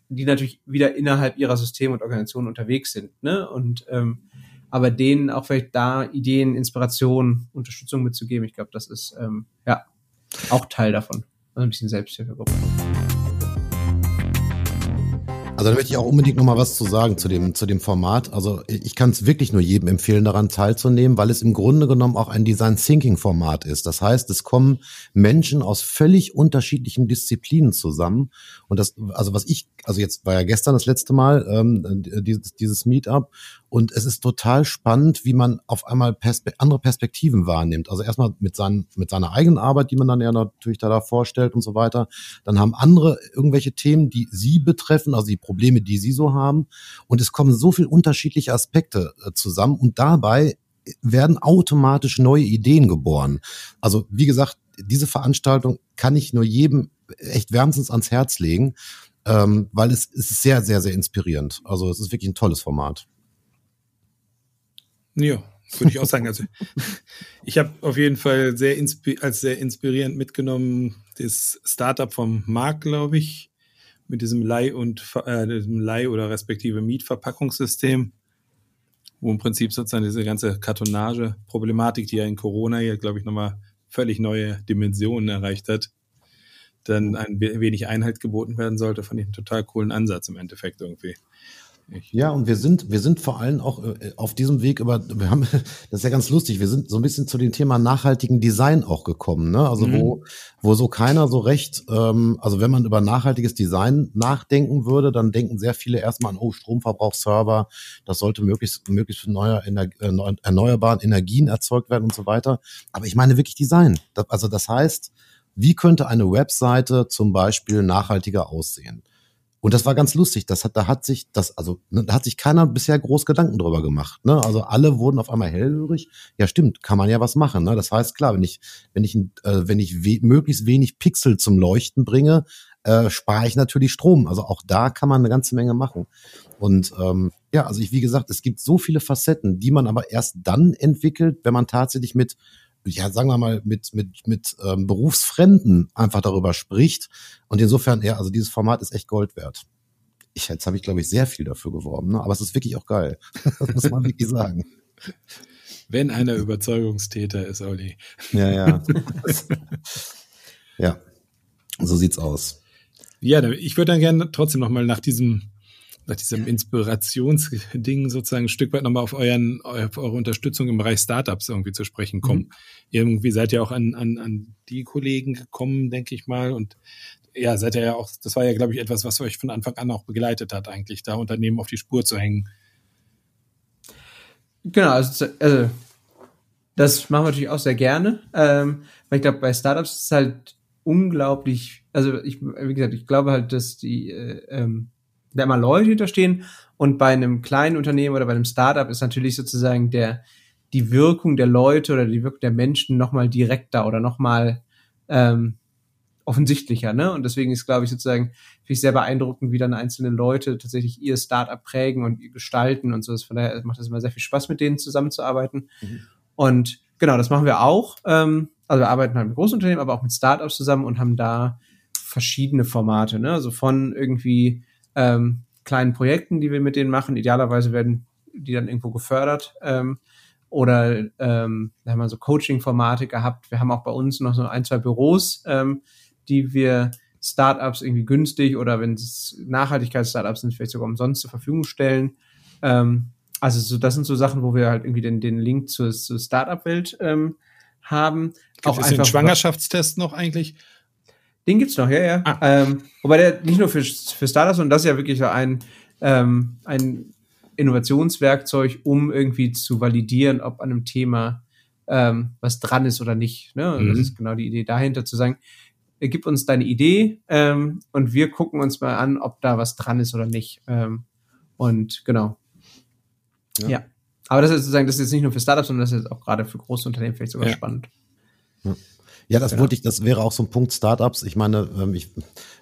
die natürlich wieder innerhalb ihrer Systeme und Organisationen unterwegs sind, ne? Und ähm, aber denen auch vielleicht da Ideen, Inspiration, Unterstützung mitzugeben, ich glaube, das ist ähm, ja auch Teil davon. Also ein bisschen Selbsthilfegruppe. Also da möchte ich auch unbedingt noch mal was zu sagen zu dem, zu dem Format. Also ich kann es wirklich nur jedem empfehlen, daran teilzunehmen, weil es im Grunde genommen auch ein Design Thinking Format ist. Das heißt, es kommen Menschen aus völlig unterschiedlichen Disziplinen zusammen. Und das, also was ich, also jetzt war ja gestern das letzte Mal ähm, dieses, dieses Meetup und es ist total spannend, wie man auf einmal Perspe andere Perspektiven wahrnimmt. Also erstmal mit, seinen, mit seiner eigenen Arbeit, die man dann ja natürlich da, da vorstellt und so weiter. Dann haben andere irgendwelche Themen, die sie betreffen, also die Probleme, die sie so haben. Und es kommen so viele unterschiedliche Aspekte äh, zusammen und dabei werden automatisch neue Ideen geboren. Also wie gesagt, diese Veranstaltung kann ich nur jedem echt wärmstens ans Herz legen, ähm, weil es, es ist sehr, sehr, sehr inspirierend. Also es ist wirklich ein tolles Format. Ja, würde ich auch sagen. Also ich habe auf jeden Fall sehr als sehr inspirierend mitgenommen das Startup vom Markt, glaube ich, mit diesem Leih- und äh, diesem Leih- oder respektive Mietverpackungssystem, wo im Prinzip sozusagen diese ganze Kartonage-Problematik, die ja in Corona hier, glaube ich, nochmal völlig neue Dimensionen erreicht hat, dann ein wenig Einhalt geboten werden sollte, fand ich einen total coolen Ansatz im Endeffekt irgendwie. Ja, und wir sind, wir sind vor allem auch äh, auf diesem Weg über, wir haben, das ist ja ganz lustig, wir sind so ein bisschen zu dem Thema nachhaltigen Design auch gekommen, ne? Also mhm. wo, wo so keiner so recht, ähm, also wenn man über nachhaltiges Design nachdenken würde, dann denken sehr viele erstmal an, oh, Stromverbrauchsserver, das sollte möglichst, möglichst für neue Ener äh, erneuerbaren Energien erzeugt werden und so weiter. Aber ich meine wirklich Design. Das, also das heißt, wie könnte eine Webseite zum Beispiel nachhaltiger aussehen? Und das war ganz lustig. Das hat, da hat sich das, also ne, da hat sich keiner bisher groß Gedanken drüber gemacht. Ne? Also alle wurden auf einmal hellhörig. Ja, stimmt, kann man ja was machen. Ne? Das heißt, klar, wenn ich, wenn ich, äh, wenn ich we möglichst wenig Pixel zum Leuchten bringe, äh, spare ich natürlich Strom. Also auch da kann man eine ganze Menge machen. Und ähm, ja, also ich, wie gesagt, es gibt so viele Facetten, die man aber erst dann entwickelt, wenn man tatsächlich mit ja, sagen wir mal, mit, mit, mit ähm, Berufsfremden einfach darüber spricht. Und insofern, ja, also dieses Format ist echt Gold wert. Ich, jetzt habe ich, glaube ich, sehr viel dafür geworben, ne? aber es ist wirklich auch geil. das muss man wirklich sagen. Wenn einer Überzeugungstäter ist, Olli. Ja, ja. ja, so sieht's aus. Ja, ich würde dann gerne trotzdem nochmal nach diesem nach diesem Inspirationsding sozusagen ein Stück weit nochmal auf euren, auf eure Unterstützung im Bereich Startups irgendwie zu sprechen kommen. Mhm. Irgendwie seid ihr auch an, an, an die Kollegen gekommen, denke ich mal. Und ja, seid ihr ja auch, das war ja, glaube ich, etwas, was euch von Anfang an auch begleitet hat, eigentlich, da Unternehmen auf die Spur zu hängen. Genau, also, also das machen wir natürlich auch sehr gerne. Ähm, weil ich glaube, bei Startups ist es halt unglaublich, also ich, wie gesagt, ich glaube halt, dass die äh, ähm, da immer Leute hinterstehen. Und bei einem kleinen Unternehmen oder bei einem Startup ist natürlich sozusagen der, die Wirkung der Leute oder die Wirkung der Menschen nochmal direkter oder nochmal ähm, offensichtlicher. Ne? Und deswegen ist, glaube ich, sozusagen finde ich sehr beeindruckend, wie dann einzelne Leute tatsächlich ihr Startup prägen und gestalten und so. Von daher macht es immer sehr viel Spaß, mit denen zusammenzuarbeiten. Mhm. Und genau, das machen wir auch. Ähm, also wir arbeiten halt mit Großunternehmen, aber auch mit Startups zusammen und haben da verschiedene Formate. Ne? Also von irgendwie ähm, kleinen Projekten, die wir mit denen machen. Idealerweise werden die dann irgendwo gefördert. Ähm, oder ähm, da haben wir so Coaching-Formate gehabt. Wir haben auch bei uns noch so ein, zwei Büros, ähm, die wir Startups irgendwie günstig oder wenn es Nachhaltigkeits-Startups sind, vielleicht sogar umsonst zur Verfügung stellen. Ähm, also so, das sind so Sachen, wo wir halt irgendwie den, den Link zur, zur Startup-Welt ähm, haben. Gibt auch es den Schwangerschaftstest noch eigentlich? Den gibt's noch, ja, ja. Ah. Ähm, wobei der nicht nur für, für Startups, sondern das ist ja wirklich ein, ähm, ein Innovationswerkzeug, um irgendwie zu validieren, ob an einem Thema ähm, was dran ist oder nicht. Ne? Mhm. Das ist genau die Idee dahinter, zu sagen, gib uns deine Idee ähm, und wir gucken uns mal an, ob da was dran ist oder nicht. Ähm, und genau. Ja. ja. Aber das ist sozusagen, das ist jetzt nicht nur für Startups, sondern das ist auch gerade für große Unternehmen vielleicht sogar ja. spannend. Ja. Ja, das genau. wollte ich, das wäre auch so ein Punkt Startups. Ich meine, ähm, ich,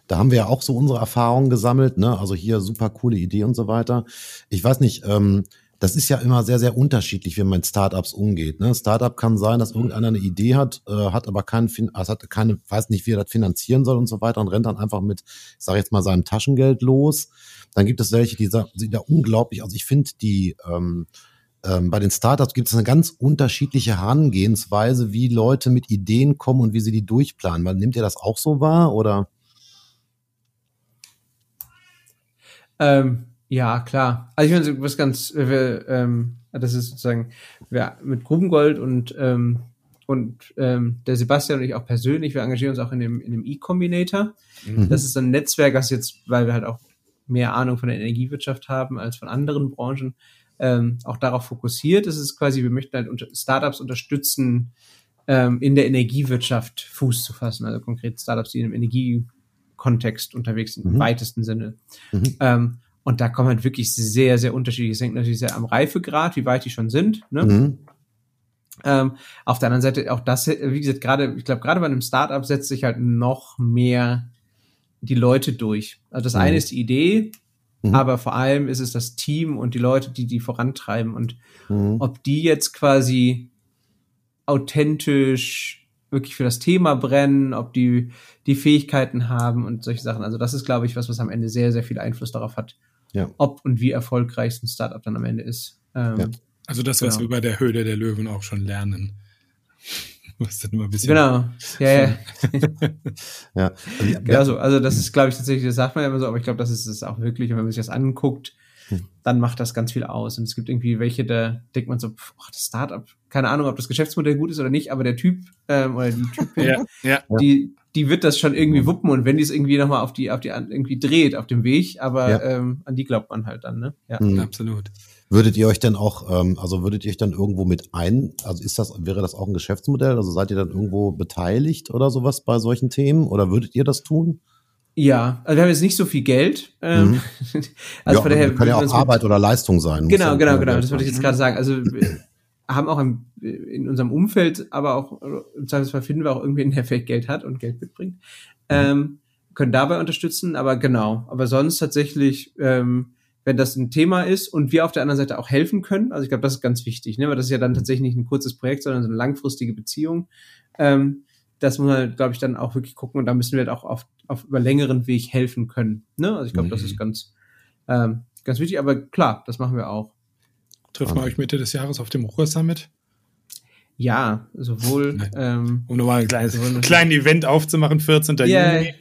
da haben wir ja auch so unsere Erfahrungen gesammelt, ne? Also hier super coole Idee und so weiter. Ich weiß nicht, ähm, das ist ja immer sehr, sehr unterschiedlich, wie man mit Startups umgeht. Ne? Startup kann sein, dass irgendeiner eine Idee hat, äh, hat aber keinen, also hat keine, weiß nicht, wie er das finanzieren soll und so weiter und rennt dann einfach mit, ich sage jetzt mal, seinem Taschengeld los. Dann gibt es welche, die, die da unglaublich, also ich finde die ähm, ähm, bei den Startups gibt es eine ganz unterschiedliche Herangehensweise, wie Leute mit Ideen kommen und wie sie die durchplanen. Man, nimmt ihr das auch so wahr oder? Ähm, ja, klar. Also ich meine, was ganz, wir, ähm, das ist sozusagen wir, mit Grubengold und ähm, und ähm, der Sebastian und ich auch persönlich, wir engagieren uns auch in dem in dem E-Combinator. Mhm. Das ist ein Netzwerk, das jetzt, weil wir halt auch mehr Ahnung von der Energiewirtschaft haben als von anderen Branchen, ähm, auch darauf fokussiert. Es ist quasi, wir möchten halt unter Startups unterstützen, ähm, in der Energiewirtschaft Fuß zu fassen. Also konkret Startups, die im Energiekontext unterwegs sind, mhm. im weitesten Sinne. Mhm. Ähm, und da kommen halt wirklich sehr, sehr unterschiedlich. Es hängt natürlich sehr am Reifegrad, wie weit die schon sind. Ne? Mhm. Ähm, auf der anderen Seite auch das, wie gesagt, gerade, ich glaube, gerade bei einem Startup setzt sich halt noch mehr die Leute durch. Also das mhm. eine ist die Idee, Mhm. Aber vor allem ist es das Team und die Leute, die die vorantreiben und mhm. ob die jetzt quasi authentisch wirklich für das Thema brennen, ob die die Fähigkeiten haben und solche Sachen. Also das ist, glaube ich, was, was am Ende sehr, sehr viel Einfluss darauf hat, ja. ob und wie erfolgreich ein Startup dann am Ende ist. Ähm, ja. Also das, was genau. wir bei der Höhle der Löwen auch schon lernen. Was dann immer ein bisschen. Genau. Ja, ja. ja. Genau so. Also das ist, glaube ich, tatsächlich, das sagt man ja immer so, aber ich glaube, das ist es auch wirklich. Und wenn man sich das anguckt, hm. dann macht das ganz viel aus. Und es gibt irgendwie welche, da denkt man so, ach, das Startup, keine Ahnung, ob das Geschäftsmodell gut ist oder nicht, aber der Typ ähm, oder die Typin, ja, ja. die, die wird das schon irgendwie wuppen und wenn die es irgendwie nochmal auf die, auf die irgendwie dreht auf dem Weg, aber ja. ähm, an die glaubt man halt dann, ne? Ja, mhm. absolut. Würdet ihr euch denn auch, ähm, also würdet ihr euch dann irgendwo mit ein, also ist das, wäre das auch ein Geschäftsmodell? Also seid ihr dann irgendwo beteiligt oder sowas bei solchen Themen? Oder würdet ihr das tun? Ja, also wir haben jetzt nicht so viel Geld. Ähm, mhm. also ja, von daher kann ja auch Arbeit oder Leistung sein. Genau, genau, genau. Das wollte ich jetzt gerade sagen. Also wir haben auch im, in unserem Umfeld, aber auch im Zweifelsfall finden wir auch irgendwen, der vielleicht Geld hat und Geld mitbringt. Mhm. Ähm, können dabei unterstützen, aber genau. Aber sonst tatsächlich ähm, wenn das ein Thema ist und wir auf der anderen Seite auch helfen können. Also ich glaube, das ist ganz wichtig, ne? weil das ist ja dann tatsächlich nicht ein kurzes Projekt, sondern so eine langfristige Beziehung. Ähm, das muss man, glaube ich, dann auch wirklich gucken und da müssen wir halt auch auf, auf über längeren Weg helfen können. Ne? Also ich glaube, mhm. das ist mhm. ganz, ähm, ganz wichtig, aber klar, das machen wir auch. Treffen wir euch Mitte des Jahres auf dem Ruhr-Summit? Ja, sowohl. Ähm, um nochmal ein kleines kleinen Event aufzumachen, 14. Yeah. Juni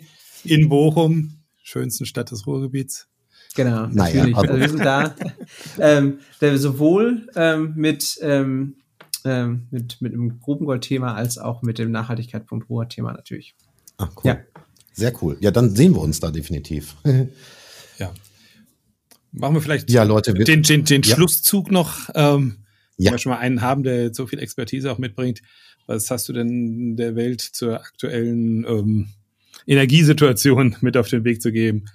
in Bochum, schönsten Stadt des Ruhrgebiets. Genau, naja, natürlich. Also wir sind da, ähm, da sowohl ähm, mit, ähm, ähm, mit, mit einem Grubengold-Thema als auch mit dem Nachhaltigkeit.ruhr-Thema natürlich. Ach, cool. Ja. Sehr cool. Ja, dann sehen wir uns da definitiv. ja. Machen wir vielleicht ja, Leute, den, den, den ja. Schlusszug noch. Ähm, ja. Wenn wir schon mal einen haben, der so viel Expertise auch mitbringt. Was hast du denn der Welt zur aktuellen ähm, Energiesituation mit auf den Weg zu geben?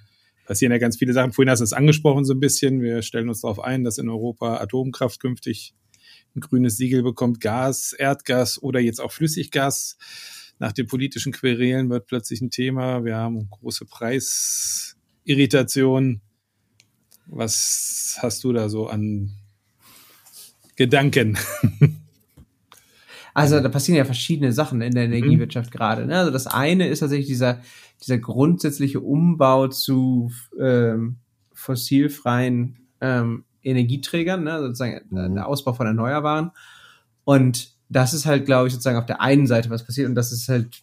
Passieren ja ganz viele Sachen. Vorhin hast du es angesprochen so ein bisschen. Wir stellen uns darauf ein, dass in Europa Atomkraft künftig ein grünes Siegel bekommt. Gas, Erdgas oder jetzt auch Flüssiggas. Nach den politischen Querelen wird plötzlich ein Thema. Wir haben große Preisirritation. Was hast du da so an Gedanken? Also da passieren ja verschiedene Sachen in der mhm. Energiewirtschaft mhm. gerade. Ne? Also das eine ist tatsächlich dieser dieser grundsätzliche Umbau zu ähm, fossilfreien ähm, Energieträgern, ne, sozusagen mhm. der Ausbau von Erneuerbaren. Und das ist halt, glaube ich, sozusagen auf der einen Seite was passiert und das ist halt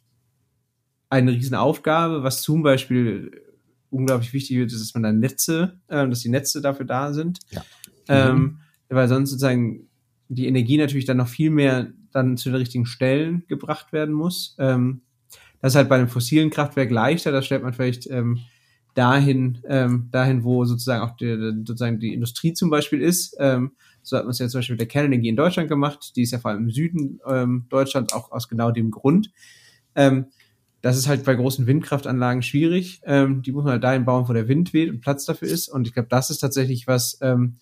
eine Riesenaufgabe, was zum Beispiel unglaublich wichtig wird, ist, dass man da Netze, äh, dass die Netze dafür da sind. Ja. Ähm, mhm. weil sonst sozusagen die Energie natürlich dann noch viel mehr dann zu den richtigen Stellen gebracht werden muss. Ähm, Das ist halt bei einem fossilen Kraftwerk leichter, das stellt man vielleicht ähm, dahin, ähm, dahin, wo sozusagen auch die, sozusagen die Industrie zum Beispiel ist. Ähm, so hat man es ja zum Beispiel mit der Kernenergie in Deutschland gemacht. Die ist ja vor allem im Süden ähm, Deutschlands auch aus genau dem Grund. Ähm, das ist halt bei großen Windkraftanlagen schwierig. Ähm, die muss man halt dahin bauen, wo der Wind weht und Platz dafür ist. Und ich glaube, das ist tatsächlich was, ähm,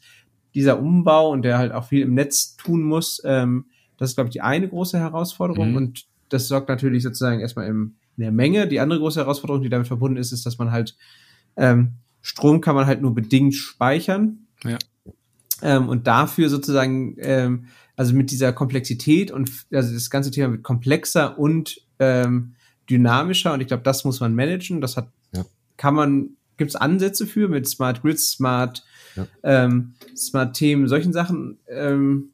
dieser Umbau und der halt auch viel im Netz tun muss, ähm, das ist, glaube ich, die eine große Herausforderung. Mhm. Und das sorgt natürlich sozusagen erstmal in der Menge. Die andere große Herausforderung, die damit verbunden ist, ist, dass man halt ähm, Strom kann man halt nur bedingt speichern. Ja. Ähm, und dafür sozusagen, ähm, also mit dieser Komplexität und also das ganze Thema wird komplexer und ähm, dynamischer und ich glaube, das muss man managen. Das hat, ja. kann man, gibt es Ansätze für mit Smart Grids, Smart, ja. ähm, Smart Themen, solchen Sachen. Ähm,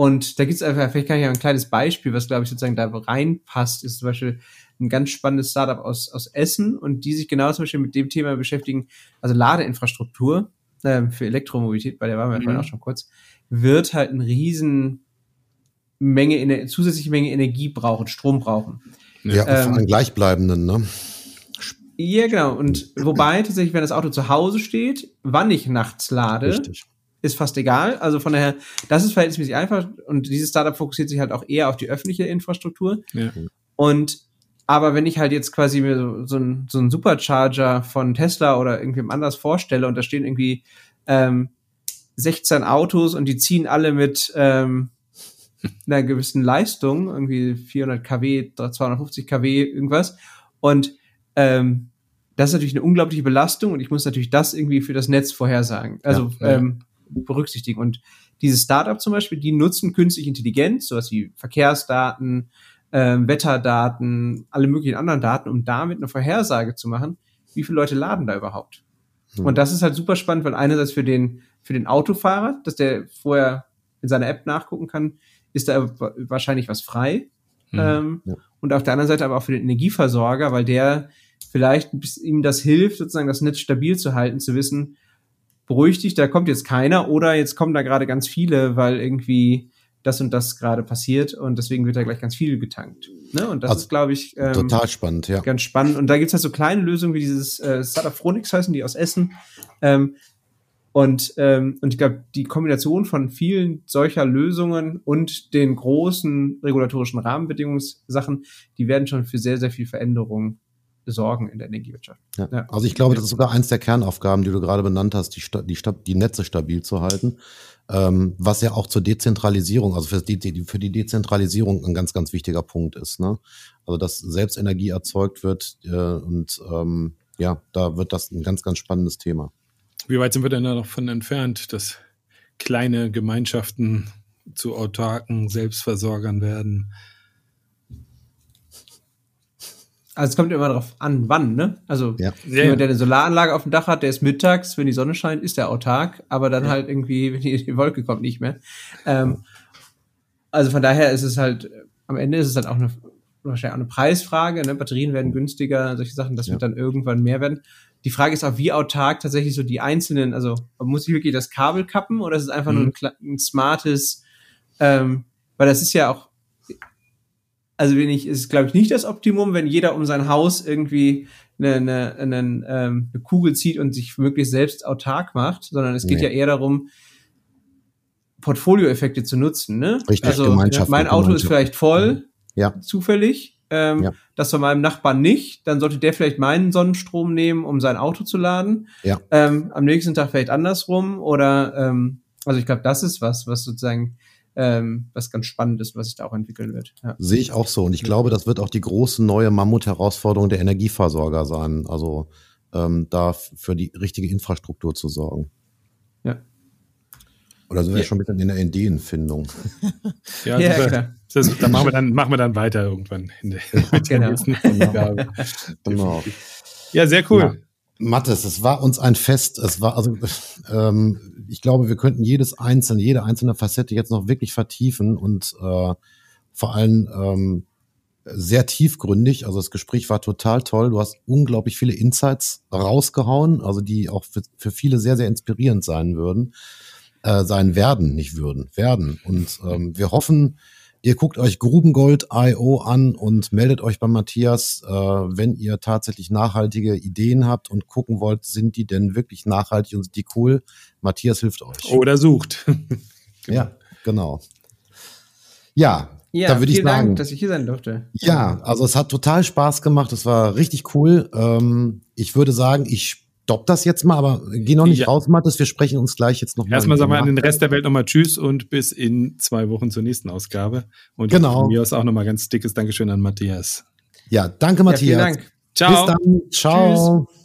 und da gibt es einfach, vielleicht kann ich ja ein kleines Beispiel, was glaube ich sozusagen da reinpasst, ist zum Beispiel ein ganz spannendes Startup aus, aus Essen und die sich genau zum Beispiel mit dem Thema beschäftigen, also Ladeinfrastruktur äh, für Elektromobilität, bei der waren wir mhm. vorhin auch schon kurz, wird halt ein riesen Menge, zusätzliche Menge Energie brauchen, Strom brauchen. Ja, ähm, vor allem gleichbleibenden, ne? Ja, genau. Und wobei tatsächlich, wenn das Auto zu Hause steht, wann ich nachts lade, Richtig. Ist fast egal. Also von daher, das ist verhältnismäßig einfach. Und dieses Startup fokussiert sich halt auch eher auf die öffentliche Infrastruktur. Ja. Und aber wenn ich halt jetzt quasi mir so, so, ein, so einen Supercharger von Tesla oder irgendwem anders vorstelle und da stehen irgendwie ähm, 16 Autos und die ziehen alle mit ähm, einer gewissen Leistung, irgendwie 400 kW, 250 kW, irgendwas. Und ähm, das ist natürlich eine unglaubliche Belastung und ich muss natürlich das irgendwie für das Netz vorhersagen, also ja, ja. Ähm, berücksichtigen. Und dieses Startup zum Beispiel, die nutzen künstliche Intelligenz, sowas wie Verkehrsdaten, ähm, Wetterdaten, alle möglichen anderen Daten, um damit eine Vorhersage zu machen, wie viele Leute laden da überhaupt. Hm. Und das ist halt super spannend, weil einerseits für den, für den Autofahrer, dass der vorher in seiner App nachgucken kann, ist da wahrscheinlich was frei. Mhm. Ähm, ja. Und auf der anderen Seite aber auch für den Energieversorger, weil der vielleicht ihm das hilft, sozusagen das Netz stabil zu halten, zu wissen, beruhig dich, da kommt jetzt keiner oder jetzt kommen da gerade ganz viele, weil irgendwie das und das gerade passiert und deswegen wird da gleich ganz viel getankt. Ne? Und das also, ist, glaube ich, ähm, total spannend, ja. Ganz spannend. Und da gibt's halt so kleine Lösungen wie dieses äh, Startup Phronix heißen, die aus Essen. Ähm, und, ähm, und ich glaube, die Kombination von vielen solcher Lösungen und den großen regulatorischen Rahmenbedingungssachen, die werden schon für sehr, sehr viel Veränderung sorgen in der Energiewirtschaft. Ja. Ja. Also ich glaube, das ist sogar eins der Kernaufgaben, die du gerade benannt hast, die, die, die Netze stabil zu halten ähm, was ja auch zur Dezentralisierung, also für die, für die Dezentralisierung ein ganz, ganz wichtiger Punkt ist. Ne? Also dass selbst Energie erzeugt wird äh, und ähm, ja, da wird das ein ganz, ganz spannendes Thema. Wie weit sind wir denn da noch von entfernt, dass kleine Gemeinschaften zu autarken Selbstversorgern werden? Also es kommt immer darauf an, wann, ne? Also ja. jemand, der eine Solaranlage auf dem Dach hat, der ist mittags, wenn die Sonne scheint, ist der autark, aber dann ja. halt irgendwie, wenn die, die, Wolke kommt, nicht mehr. Ähm, also von daher ist es halt, am Ende ist es halt auch eine, wahrscheinlich auch eine Preisfrage, ne? Batterien werden günstiger, solche Sachen, das ja. wird dann irgendwann mehr werden. Die Frage ist auch, wie autark tatsächlich so die einzelnen, also muss ich wirklich das Kabel kappen oder ist es einfach mhm. nur ein, ein smartes, ähm, weil das ist ja auch also wenn ich, ist glaube ich nicht das Optimum, wenn jeder um sein Haus irgendwie eine, eine, eine, ähm, eine Kugel zieht und sich möglichst selbst autark macht, sondern es geht nee. ja eher darum, Portfolioeffekte zu nutzen. Ne? Richtig, also mein Auto ist vielleicht voll, ja. zufällig. Ähm, ja. Das von meinem Nachbarn nicht, dann sollte der vielleicht meinen Sonnenstrom nehmen, um sein Auto zu laden. Ja. Ähm, am nächsten Tag vielleicht andersrum oder ähm, also ich glaube, das ist was, was sozusagen ähm, was ganz spannend ist, was sich da auch entwickeln wird. Ja. Sehe ich auch so. Und ich glaube, das wird auch die große neue Mammut-Herausforderung der Energieversorger sein. Also ähm, da für die richtige Infrastruktur zu sorgen. Ja. Oder sind wir ja. schon ein bisschen in der Ideenfindung? Ja, ja das, klar. Das, das, machen, wir dann, machen wir dann weiter irgendwann. In der, genau. genau. Ja, sehr cool. Ja. Mathis, es war uns ein Fest. Es war also, ähm, ich glaube, wir könnten jedes einzelne, jede einzelne Facette jetzt noch wirklich vertiefen und äh, vor allem ähm, sehr tiefgründig. Also das Gespräch war total toll. Du hast unglaublich viele Insights rausgehauen, also die auch für, für viele sehr, sehr inspirierend sein würden, äh, sein werden, nicht würden, werden. Und ähm, wir hoffen, Ihr guckt euch Grubengold.io an und meldet euch bei Matthias, äh, wenn ihr tatsächlich nachhaltige Ideen habt und gucken wollt, sind die denn wirklich nachhaltig und sind die cool? Matthias hilft euch. Oder sucht. genau. Ja, genau. Ja, ja, da würde ich sagen, Dank, dass ich hier sein durfte. Ja, also es hat total Spaß gemacht. Es war richtig cool. Ähm, ich würde sagen, ich stopp das jetzt mal, aber geh noch nicht ja. raus, Mathis. Wir sprechen uns gleich jetzt noch mal. Erstmal sagen wir an den Rest der Welt nochmal Tschüss und bis in zwei Wochen zur nächsten Ausgabe. Und genau. von mir aus auch nochmal ganz dickes Dankeschön an Matthias. Ja, danke Matthias. Ja, vielen Dank. Ciao. Bis dann. Ciao. Tschüss.